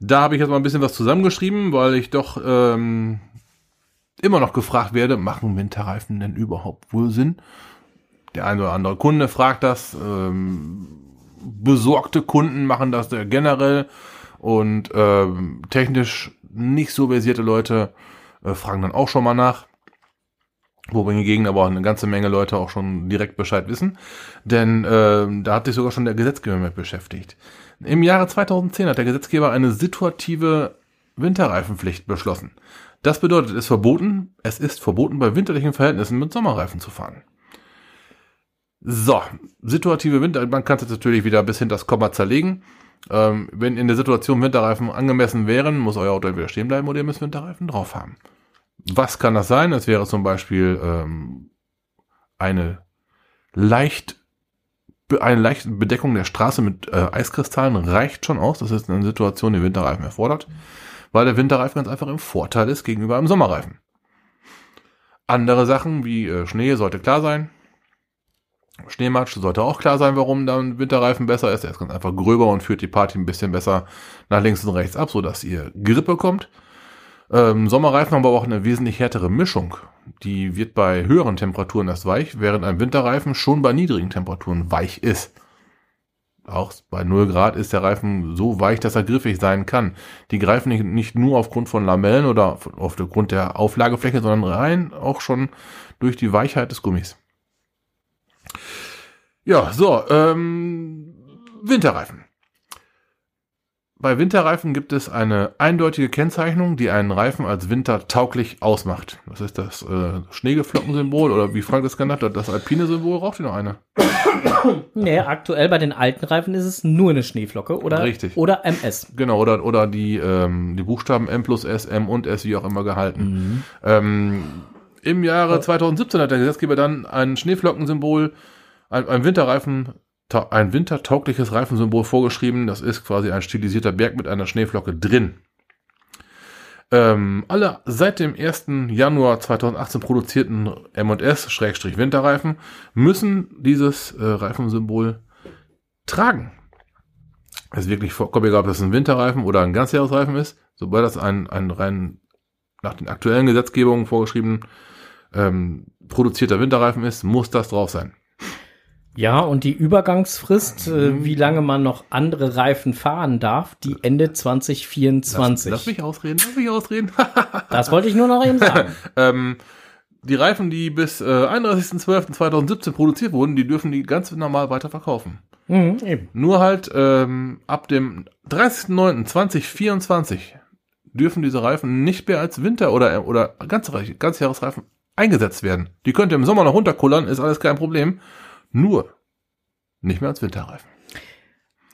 Da habe ich jetzt mal ein bisschen was zusammengeschrieben, weil ich doch ähm, immer noch gefragt werde, machen Winterreifen denn überhaupt wohl Sinn? Der eine oder andere Kunde fragt das, ähm, besorgte Kunden machen das generell und ähm, technisch nicht so versierte Leute äh, fragen dann auch schon mal nach. Wobei hingegen aber auch eine ganze Menge Leute auch schon direkt Bescheid wissen. Denn ähm, da hat sich sogar schon der Gesetzgeber mit beschäftigt. Im Jahre 2010 hat der Gesetzgeber eine situative Winterreifenpflicht beschlossen. Das bedeutet, es ist verboten, es ist verboten, bei winterlichen Verhältnissen mit Sommerreifen zu fahren. So, situative Winter, man kann es jetzt natürlich wieder bis hinter das Komma zerlegen. Ähm, wenn in der Situation Winterreifen angemessen wären, muss euer Auto entweder stehen bleiben oder ihr müsst Winterreifen drauf haben. Was kann das sein? Es wäre zum Beispiel ähm, eine leicht eine leichte Bedeckung der Straße mit äh, Eiskristallen reicht schon aus. Das ist eine Situation, die Winterreifen erfordert, weil der Winterreifen ganz einfach im Vorteil ist gegenüber einem Sommerreifen. Andere Sachen wie äh, Schnee sollte klar sein. Schneematsch sollte auch klar sein, warum dann Winterreifen besser ist. Er ist ganz einfach gröber und führt die Party ein bisschen besser nach links und rechts ab, sodass ihr Grip bekommt. Ähm, Sommerreifen haben aber auch eine wesentlich härtere Mischung. Die wird bei höheren Temperaturen erst weich, während ein Winterreifen schon bei niedrigen Temperaturen weich ist. Auch bei 0 Grad ist der Reifen so weich, dass er griffig sein kann. Die greifen nicht, nicht nur aufgrund von Lamellen oder aufgrund der Auflagefläche, sondern rein auch schon durch die Weichheit des Gummis. Ja, so, ähm, Winterreifen. Bei Winterreifen gibt es eine eindeutige Kennzeichnung, die einen Reifen als wintertauglich ausmacht. Das ist das äh, Schneegeflockensymbol oder wie Frank das genannt hat, das alpine Symbol. Braucht ihr noch eine? Nee, aktuell bei den alten Reifen ist es nur eine Schneeflocke oder, Richtig. oder MS. Genau, oder, oder die, ähm, die Buchstaben M plus S, M und S, wie auch immer gehalten. Ähm, Im Jahre 2017 hat der Gesetzgeber dann ein Schneeflockensymbol, ein, ein Winterreifen, ein wintertaugliches Reifensymbol vorgeschrieben. Das ist quasi ein stilisierter Berg mit einer Schneeflocke drin. Ähm, alle seit dem 1. Januar 2018 produzierten M&S-Winterreifen müssen dieses äh, Reifensymbol tragen. Es ist wirklich vollkommen egal, ob das ein Winterreifen oder ein Ganzjahresreifen ist. Sobald das ein, ein rein nach den aktuellen Gesetzgebungen vorgeschrieben ähm, produzierter Winterreifen ist, muss das drauf sein. Ja, und die Übergangsfrist, äh, wie lange man noch andere Reifen fahren darf, die Ende 2024. Lass, lass mich ausreden, lass mich ausreden. das wollte ich nur noch eben sagen. ähm, die Reifen, die bis äh, 31.12.2017 produziert wurden, die dürfen die ganz normal weiterverkaufen. mhm, eben. Nur halt ähm, ab dem 30.09.2024 dürfen diese Reifen nicht mehr als Winter- oder, oder ganze, ganzjahresreifen eingesetzt werden. Die könnt ihr im Sommer noch runterkullern, ist alles kein Problem. Nur nicht mehr als Winterreifen.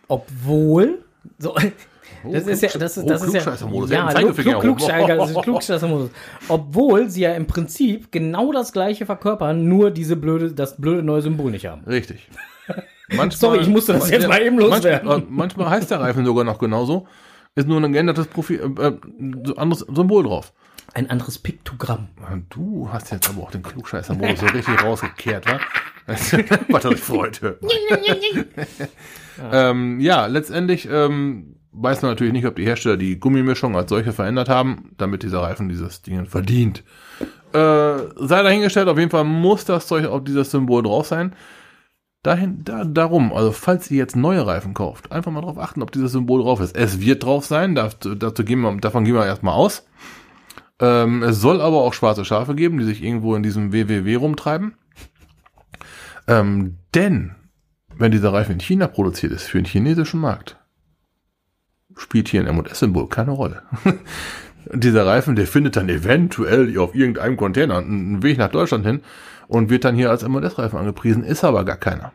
Obwohl, so, das ist ja, das ist, das ist ja, Klugscheißermodus. ja, Klug. Klugscheißer, ist Klugscheißermodus. Obwohl sie ja im Prinzip genau das gleiche verkörpern, nur diese blöde, das blöde neue Symbol nicht haben. Richtig. Manchmal, Sorry, ich musste das jetzt mal eben loswerden. Manchmal, äh, manchmal heißt der Reifen sogar noch genauso. Ist nur ein geändertes Profil, äh, äh, anderes Symbol drauf. Ein anderes Piktogramm. Du hast jetzt aber auch den Klugscheißer-Modus so richtig rausgekehrt, wa? Was ich für heute. ähm, ja, letztendlich ähm, weiß man natürlich nicht, ob die Hersteller die Gummimischung als solche verändert haben, damit dieser Reifen dieses Ding verdient. Äh, sei dahingestellt, auf jeden Fall muss das Zeug auf dieses Symbol drauf sein. Dahin, da, darum, also falls ihr jetzt neue Reifen kauft, einfach mal drauf achten, ob dieses Symbol drauf ist. Es wird drauf sein, dazu, dazu gehen wir, davon gehen wir erstmal aus. Ähm, es soll aber auch schwarze Schafe geben, die sich irgendwo in diesem WWW rumtreiben. Ähm, denn, wenn dieser Reifen in China produziert ist, für den chinesischen Markt, spielt hier ein M&S-Symbol keine Rolle. dieser Reifen, der findet dann eventuell auf irgendeinem Container einen Weg nach Deutschland hin und wird dann hier als M&S-Reifen angepriesen, ist aber gar keiner.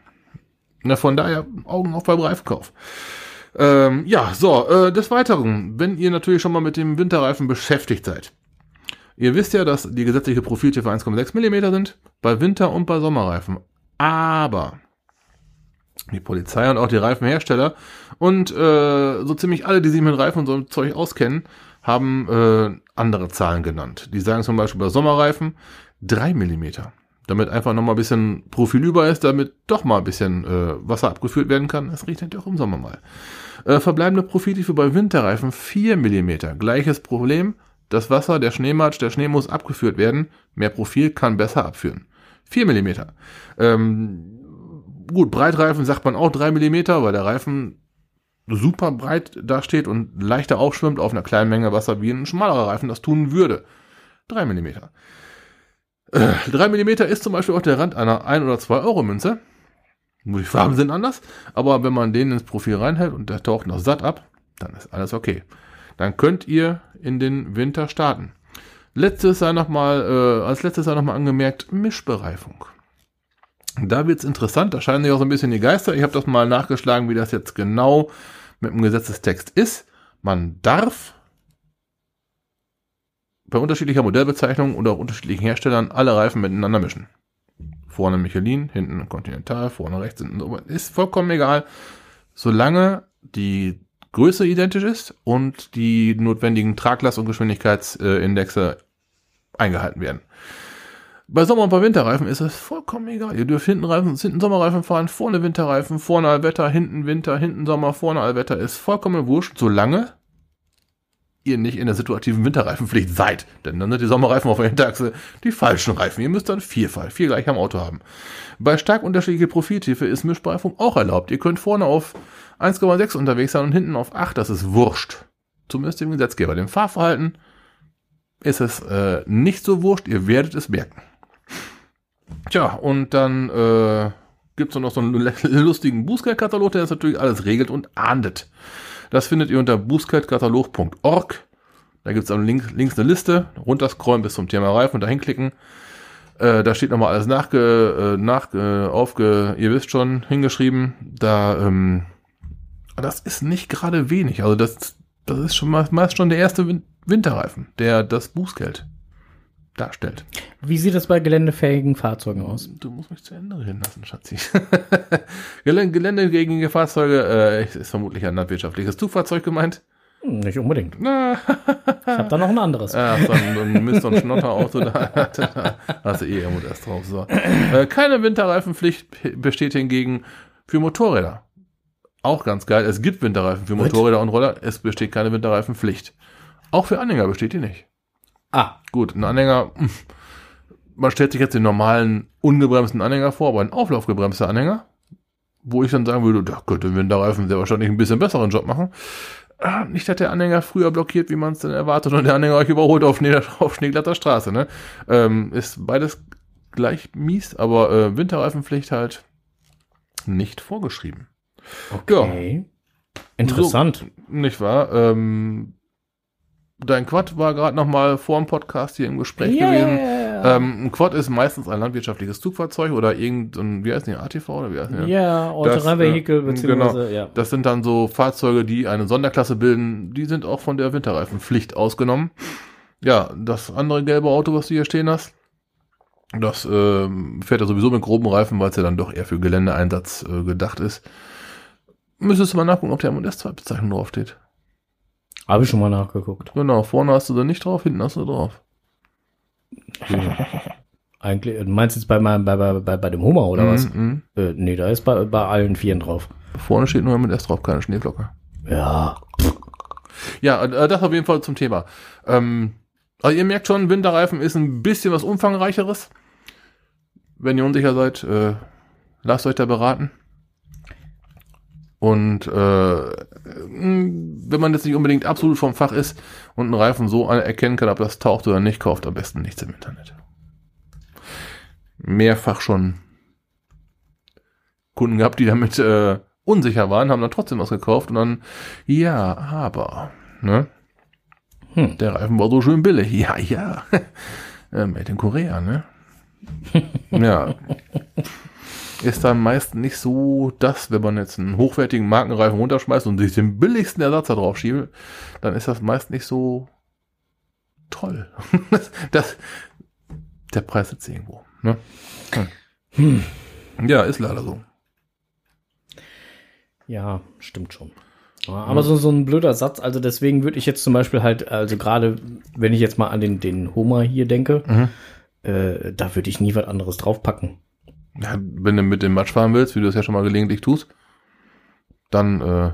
Na, von daher Augen auf beim Reifenkauf. Ähm, ja, so, äh, des Weiteren, wenn ihr natürlich schon mal mit dem Winterreifen beschäftigt seid. Ihr wisst ja, dass die gesetzliche Profiltiefe 1,6 mm sind, bei Winter- und bei Sommerreifen. Aber die Polizei und auch die Reifenhersteller und äh, so ziemlich alle, die sich mit Reifen und so Zeug auskennen, haben äh, andere Zahlen genannt. Die sagen zum Beispiel bei Sommerreifen 3 mm. Damit einfach nochmal ein bisschen Profil über ist, damit doch mal ein bisschen äh, Wasser abgeführt werden kann. Es regnet ja auch im Sommer mal. Äh, verbleibende Profiltiefe bei Winterreifen 4 mm. Gleiches Problem. Das Wasser, der Schneematsch, der Schnee muss abgeführt werden. Mehr Profil kann besser abführen. 4 mm. Ähm, gut, Breitreifen sagt man auch 3 mm, weil der Reifen super breit dasteht und leichter aufschwimmt auf einer kleinen Menge Wasser, wie ein schmalerer Reifen das tun würde. 3 mm. Äh, 3 mm ist zum Beispiel auch der Rand einer 1 oder 2 Euro Münze. Die Farben sind anders, aber wenn man den ins Profil reinhält und der taucht noch satt ab, dann ist alles okay. Dann könnt ihr in den Winter starten. Letztes sei noch mal, äh, als letztes sei noch mal angemerkt, Mischbereifung. Da wird's interessant, da scheinen sich auch so ein bisschen die Geister. Ich habe das mal nachgeschlagen, wie das jetzt genau mit dem Gesetzestext ist. Man darf bei unterschiedlicher Modellbezeichnung oder auch unterschiedlichen Herstellern alle Reifen miteinander mischen. Vorne Michelin, hinten Continental, vorne rechts, hinten so. Ist vollkommen egal, solange die Größe identisch ist und die notwendigen Traglast- und Geschwindigkeitsindexe eingehalten werden. Bei Sommer- und bei Winterreifen ist es vollkommen egal. Ihr dürft hinten Reifen, hinten Sommerreifen fahren, vorne Winterreifen, vorne Allwetter, hinten Winter, hinten Sommer, vorne Allwetter. Ist vollkommen wurscht, solange ihr nicht in der situativen Winterreifenpflicht seid. Denn dann sind die Sommerreifen auf der Hinterachse die falschen Reifen. Ihr müsst dann vier, vier gleich am Auto haben. Bei stark unterschiedlicher Profiltiefe ist Mischbereifung auch erlaubt. Ihr könnt vorne auf 1,6 unterwegs sein und hinten auf 8. Das ist wurscht. Zumindest dem Gesetzgeber. Dem Fahrverhalten ist es äh, nicht so wurscht. Ihr werdet es merken. Tja, und dann äh, gibt es noch so einen lustigen Bußgeldkatalog, der das natürlich alles regelt und ahndet. Das findet ihr unter bußgeldkatalog.org. Da gibt es am Link, links eine Liste, runterscrollen bis zum Thema Reifen und da hinklicken. Äh, da steht nochmal alles nachge, äh, nach, äh, aufge, ihr wisst schon, hingeschrieben. Da, ähm, das ist nicht gerade wenig. Also das, das ist schon meist schon der erste Win Winterreifen, der das Bußgeld darstellt. Wie sieht das bei geländefähigen Fahrzeugen aus? Du musst mich zu Ende reden lassen, Schatzi. Gelände, geländegängige Fahrzeuge äh, ist vermutlich ein landwirtschaftliches Zugfahrzeug gemeint. Nicht unbedingt. Na, Ich habe da noch ein anderes. Ach, so ein, Mist- und Schnotterauto, da, da hast du eh irgendwo erst drauf. So. Äh, keine Winterreifenpflicht besteht hingegen für Motorräder. Auch ganz geil. Es gibt Winterreifen für Motorräder und Roller. Es besteht keine Winterreifenpflicht. Auch für Anhänger besteht die nicht. Ah, Gut, ein Anhänger, man stellt sich jetzt den normalen ungebremsten Anhänger vor, aber ein auflaufgebremster Anhänger, wo ich dann sagen würde, da könnte ein Winterreifen sehr wahrscheinlich ein bisschen besseren Job machen. Ah, Nicht, dass der Anhänger früher blockiert, wie man es denn erwartet, und der Anhänger euch überholt auf, Schnee, auf schneeglatter Straße. Ne? Ähm, ist beides gleich mies, aber äh, Winterreifenpflicht halt nicht vorgeschrieben. okay. Interessant. Nicht wahr? Ähm, dein Quad war gerade noch mal vor dem Podcast hier im Gespräch Ja, gewesen. Ähm, ein Quad ist meistens ein landwirtschaftliches Zugfahrzeug oder irgendein, wie heißt die, ATV oder wie heißt die? Ja, Autorenvehikel, äh, beziehungsweise, genau. ja. Das sind dann so Fahrzeuge, die eine Sonderklasse bilden. Die sind auch von der Winterreifenpflicht ausgenommen. Ja, das andere gelbe Auto, was du hier stehen hast, das ähm, fährt ja sowieso mit groben Reifen, weil es ja dann doch eher für Geländeeinsatz äh, gedacht ist. Müsstest du mal nachgucken, ob der M&S2-Bezeichnung draufsteht. Habe ich schon mal nachgeguckt. Genau, vorne hast du da nicht drauf, hinten hast du drauf. Eigentlich, du meinst jetzt bei, meinem, bei, bei, bei, bei dem Hummer oder was? Mhm, Äh, nee, da ist bei, bei allen Vieren drauf. Vorne steht nur M&S drauf, keine Schneeflocke. Ja. Ja, äh, das auf jeden Fall zum Thema. Ähm, also ihr merkt schon, Winterreifen ist ein bisschen was umfangreicheres. Wenn ihr unsicher seid, äh, lasst euch da beraten. Und äh, mh, wenn man jetzt nicht unbedingt absolut vom Fach ist und einen Reifen so erkennen kann, ob das taucht oder nicht, kauft am besten nichts im Internet. Mehrfach schon Kunden gehabt, die damit äh, unsicher waren, haben dann trotzdem was gekauft und dann, ja, aber, ne? Hm. Der Reifen war so schön billig. Ja, ja. äh, Made in Korea, ne? ja. Ist dann meist nicht so das, wenn man jetzt einen hochwertigen Markenreifen runterschmeißt und sich den billigsten Ersatz da drauf schiebt, dann ist das meist nicht so toll. das, das, der Preis sitzt irgendwo. Ne? Hm. Ja, ist leider so. Ja, stimmt schon. Aber so, so ein blöder Satz, also deswegen würde ich jetzt zum Beispiel halt, also gerade wenn ich jetzt mal an den, den Homer hier denke, Mhm. äh, da würde ich nie was anderes draufpacken. Ja, wenn du mit dem Matsch fahren willst, wie du es ja schon mal gelegentlich tust, dann äh,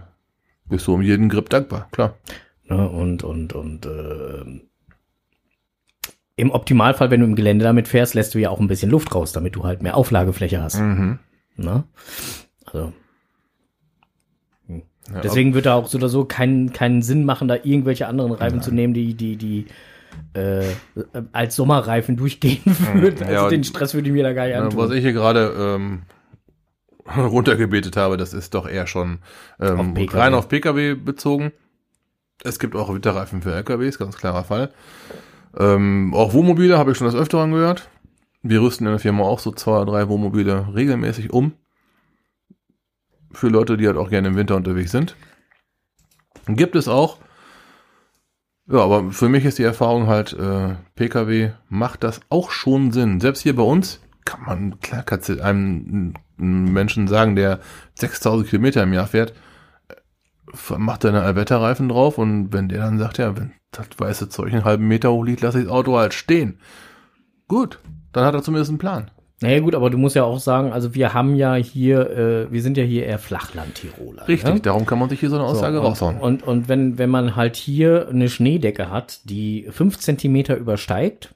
bist du um jeden Grip dankbar, klar. Ne? Und, und, und äh, im Optimalfall, wenn du im Gelände damit fährst, lässt du ja auch ein bisschen Luft raus, damit du halt mehr Auflagefläche hast. Mhm. Ne? Also. Ja, Deswegen wird da auch so oder so keinen keinen Sinn machen, da irgendwelche anderen Reifen zu nehmen, die, die, die äh, als Sommerreifen durchgehen würden. Also Ja, und- den Stress würde ich mir da gar nicht antun. was ich hier gerade ähm, runtergebetet habe, das ist doch eher schon ähm, Auf rein auf Pkw bezogen. Es gibt auch Winterreifen für LKWs, ganz klarer Fall. Ähm, auch Wohnmobile habe ich schon das Öfteren gehört. Wir rüsten in der Firma auch so zwei oder drei Wohnmobile regelmäßig um. Für Leute, die halt auch gerne im Winter unterwegs sind. Gibt es auch. Ja, aber für mich ist die Erfahrung halt, äh, Pkw macht das auch schon Sinn. Selbst hier bei uns kann man, klar kannst du einem, Menschen sagen, der 6000 Kilometer im Jahr fährt, äh, macht deine Allwetterreifen drauf und wenn der dann sagt, ja, wenn das weiße Zeug einen halben Meter hoch liegt, lasse ich das Auto halt stehen. Gut, dann hat er zumindest einen Plan. Naja gut, aber du musst ja auch sagen, also wir haben ja hier, äh, wir sind ja hier eher Flachland-Tiroler. Richtig, Ne? darum kann man sich hier so eine Aussage So, raushauen. Und, und, wenn, wenn man halt hier eine Schneedecke hat, die fünf Zentimeter übersteigt,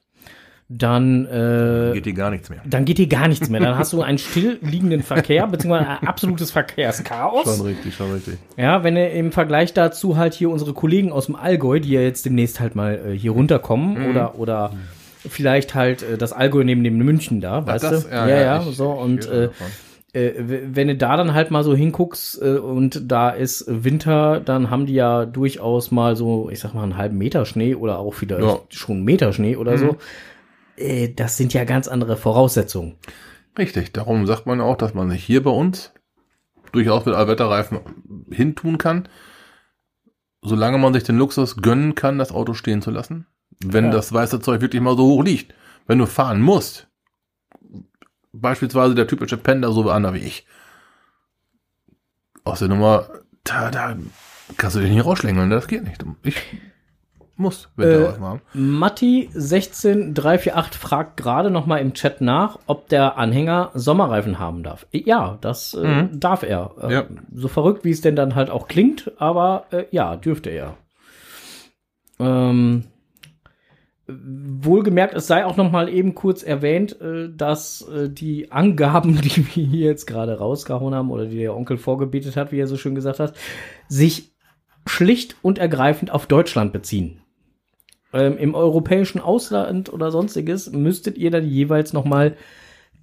dann, äh, Geht hier gar nichts mehr. dann geht hier gar nichts mehr. Dann hast du einen stillliegenden Verkehr, beziehungsweise ein absolutes Verkehrschaos. Schon richtig, schon richtig. Ja, wenn er im Vergleich dazu halt hier unsere Kollegen aus dem Allgäu, die ja jetzt demnächst halt mal äh, hier runterkommen Mhm. oder oder vielleicht halt äh, das Allgäu neben dem München da, weißt das- du? ja, ja, ja, ja, ich- so und äh, äh, wenn du da dann halt mal so hinguckst äh, und da ist Winter, dann haben die ja durchaus mal so, ich sag mal, einen halben Meter Schnee oder auch wieder Ja. schon einen Meter Schnee oder so. Äh, das sind ja ganz andere Voraussetzungen. Richtig, darum sagt man auch, dass man sich hier bei uns durchaus mit Allwetterreifen hintun kann, solange man sich den Luxus gönnen kann, das Auto stehen zu lassen. Wenn Ja. das weiße Zeug wirklich mal so hoch liegt. Wenn du fahren musst, beispielsweise der typische Pender, so einer wie ich, aus der Nummer, da, da kannst du dich nicht rausschlängeln, das geht nicht. Ich muss Winterreifen haben. Matti 16348 fragt gerade noch mal im Chat nach, ob der Anhänger Sommerreifen haben darf. Ja, das äh, darf er. Äh, Ja. So verrückt, wie es denn dann halt auch klingt, aber äh, ja, dürfte er. Ähm, wohlgemerkt, es sei auch noch mal eben kurz erwähnt, äh, dass äh, die Angaben, die wir hier jetzt gerade rausgehauen haben oder die der Onkel vorgebetet hat, wie er so schön gesagt hat, sich schlicht und ergreifend auf Deutschland beziehen. Ähm, Im europäischen Ausland oder sonstiges müsstet ihr dann jeweils noch mal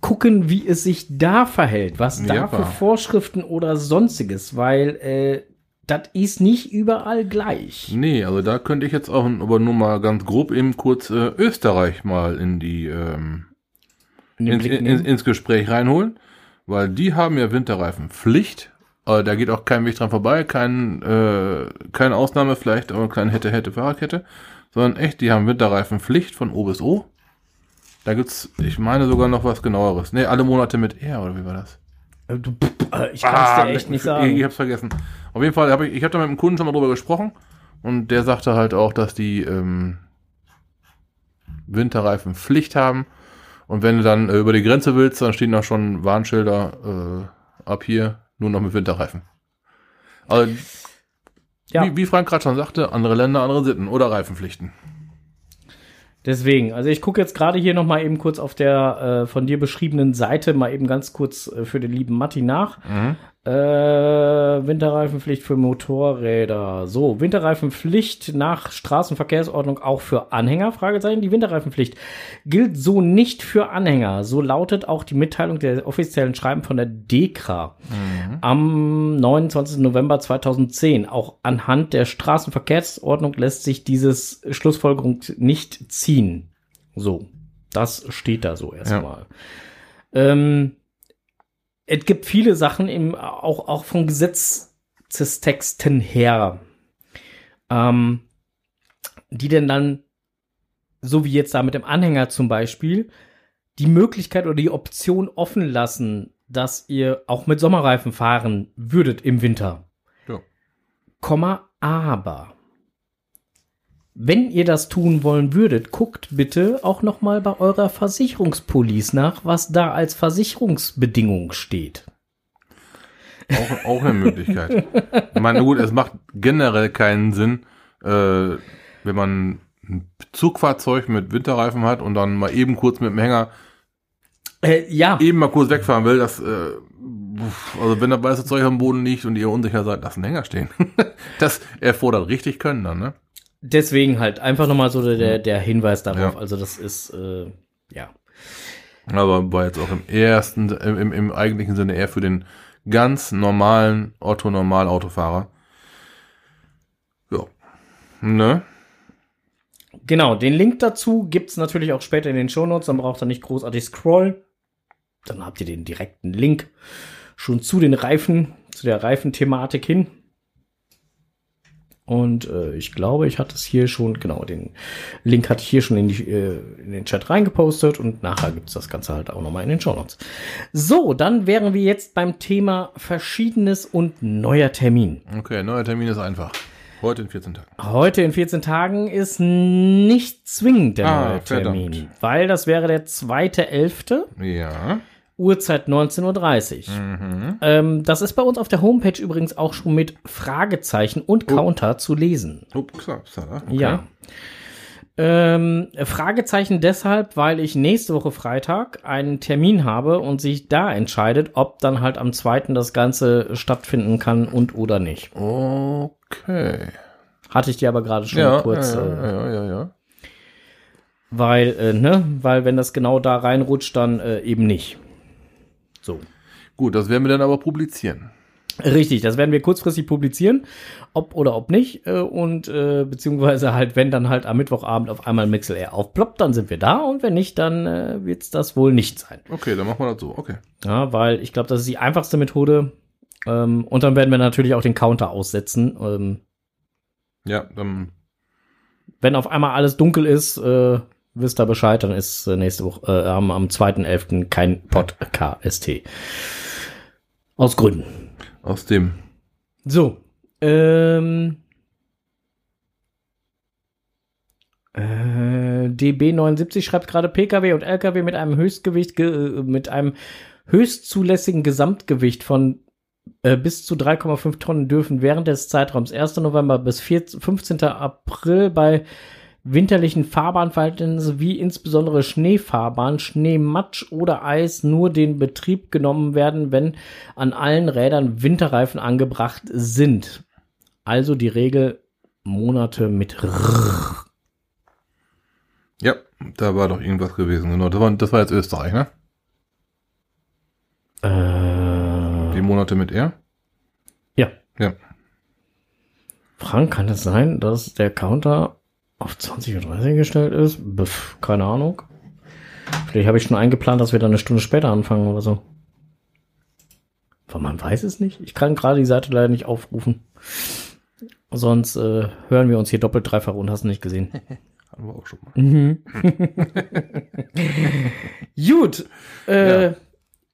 gucken, wie es sich da verhält, was da für. Vorschriften oder sonstiges, weil äh, das ist nicht überall gleich. Nee, also da könnte ich jetzt auch aber nur mal ganz grob eben kurz äh, Österreich mal in die ähm, In ins, in, ins Gespräch reinholen, weil die haben ja Winterreifenpflicht. Äh, da geht auch kein Weg dran vorbei, kein, äh, keine Ausnahme vielleicht, aber keine hätte, hätte, Fahrradkette, sondern echt, die haben Winterreifenpflicht von O bis O. Da gibt's, ich meine sogar noch was genaueres. Nee, alle Monate mit R, oder wie war das? Äh, du, äh, ich kann es dir echt nicht Ich, ich sagen. hab's vergessen. Auf jeden Fall habe ich, ich habe da mit dem Kunden schon mal drüber gesprochen und der sagte halt auch, dass die ähm, Winterreifen Pflicht haben und wenn du dann äh, über die Grenze willst, dann stehen da schon Warnschilder äh, ab hier nur noch mit Winterreifen. Also, Ja. wie, wie Frank gerade schon sagte, andere Länder, andere Sitten oder Reifenpflichten. Deswegen, also ich gucke jetzt gerade hier noch mal eben kurz auf der äh, von dir beschriebenen Seite mal eben ganz kurz äh, für den lieben Matti nach. Äh, Winterreifenpflicht für Motorräder. So, Winterreifenpflicht nach Straßenverkehrsordnung auch für Anhänger? Fragezeichen. Die Winterreifenpflicht gilt so nicht für Anhänger. So lautet auch die Mitteilung der offiziellen Schreiben von der DEKRA am 29. November 2010. Auch anhand der Straßenverkehrsordnung lässt sich dieses Schlussfolgerung nicht ziehen. So, das steht da so erstmal. Ähm, es gibt viele Sachen im, auch, auch von Gesetzestexten her, ähm, die denn dann, so wie jetzt da mit dem Anhänger zum Beispiel, die Möglichkeit oder die Option offen lassen, dass ihr auch mit Sommerreifen fahren würdet im Winter. Ja. Komma, aber wenn ihr das tun wollen würdet, guckt bitte auch noch mal bei eurer Versicherungspolice nach, was da als Versicherungsbedingung steht. Auch, auch eine Möglichkeit. Ich meine, gut, es macht generell keinen Sinn, äh, wenn man ein Zugfahrzeug mit Winterreifen hat und dann mal eben kurz mit dem Hänger Äh, ja, eben mal kurz wegfahren will, dass, äh, also wenn da weiße Zeug am Boden liegt und ihr unsicher seid, lasst einen Hänger stehen. das erfordert richtig Können dann, ne? Deswegen halt einfach noch mal so der, der Hinweis darauf. Ja. Also das ist, äh, ja. Aber war jetzt auch im ersten, im, im, im eigentlichen Sinne eher für den ganz normalen Otto-Normal-Autofahrer. Ja. Ne? Genau, den Link dazu gibt's natürlich auch später in den Shownotes, dann braucht ihr nicht großartig scrollen. Dann habt ihr den direkten Link schon zu den Reifen, zu der Reifenthematik hin. Und äh, ich glaube, ich hatte es hier schon, genau, den Link hatte ich hier schon in, die, äh, in den Chat reingepostet und nachher gibt's das Ganze halt auch nochmal in den Shownotes. So, dann wären wir jetzt beim Thema Verschiedenes und neuer Termin. Okay, neuer Termin ist einfach. Heute in 14 Tagen. Heute in 14 Tagen ist nicht zwingend der Ah, neue Termin, verdammt. weil das wäre der 2.11. Ja. Uhrzeit 19.30 Uhr. Mhm. Ähm, das ist bei uns auf der Homepage übrigens auch schon mit Fragezeichen und Counter zu lesen. Ups, upsala, okay. Ja. Ähm, Fragezeichen deshalb, weil ich nächste Woche Freitag einen Termin habe und sich da entscheidet, ob dann halt am 2. das Ganze stattfinden kann und oder nicht. Okay. Hatte ich dir aber gerade schon Ja, kurz. ja, äh, ja, ja, ja, ja. Weil, äh, ne, weil wenn das genau da reinrutscht, dann äh, eben nicht. So. Gut, das werden wir dann aber publizieren. Richtig, das werden wir kurzfristig publizieren, ob oder ob nicht. Äh, und äh, beziehungsweise halt, wenn dann halt am Mittwochabend auf einmal MixLR aufploppt, dann sind wir da und wenn nicht, dann äh, wird es das wohl nicht sein. Okay, dann machen wir das so. Okay. Ja, weil ich glaube, das ist die einfachste Methode. Ähm, und dann werden wir natürlich auch den Counter aussetzen. Ähm, Ja, dann. wenn auf einmal alles dunkel ist, äh, wisst ihr Bescheid, dann ist äh, nächste Woche äh, am, am 2.11. kein Podcast. Aus Gründen. Aus dem. So. Ähm, äh, DB79 schreibt gerade Pkw und Lkw mit einem Höchstgewicht, ge, äh, mit einem höchstzulässigen Gesamtgewicht von äh, bis zu 3,5 Tonnen dürfen während des Zeitraums 1. November bis 14, 15. April bei winterlichen Fahrbahnverhältnissen wie insbesondere Schneefahrbahn, Schneematsch oder Eis nur den Betrieb genommen werden, wenn an allen Rädern Winterreifen angebracht sind. Also die Regel Monate mit R. Ja, da war doch irgendwas gewesen. Genau, das war, das war jetzt Österreich, ne? Äh, Die Monate mit R. ja. Ja. Frank, kann es sein, dass der Counter auf 20.30 Uhr gestellt ist? Biff, keine Ahnung. Vielleicht habe ich schon eingeplant, dass wir dann eine Stunde später anfangen oder so. Aber man weiß es nicht. Ich kann gerade die Seite leider nicht aufrufen. Sonst äh, hören wir uns hier doppelt, dreifach und hast nicht gesehen. Haben wir auch schon mal. Gut. Äh, Ja.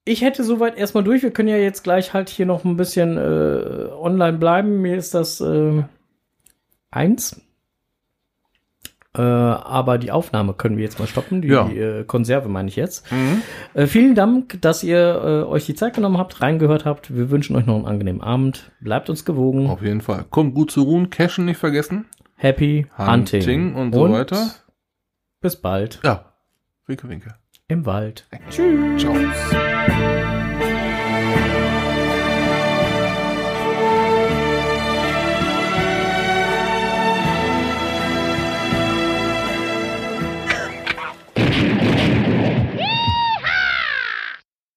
Ich hätte soweit erstmal durch. Wir können ja jetzt gleich halt hier noch ein bisschen äh, online bleiben. Mir ist das äh, eins. Äh, aber die Aufnahme können wir jetzt mal stoppen. Die Ja. äh, Konserve meine ich jetzt. Äh, vielen Dank, dass ihr äh, euch die Zeit genommen habt, reingehört habt. Wir wünschen euch noch einen angenehmen Abend. Bleibt uns gewogen. Auf jeden Fall. Kommt gut zu ruhen, Cashen nicht vergessen. Happy Hunting. Hunting und so weiter. Bis bald Ja. Winke, winke. im Wald. Ciao.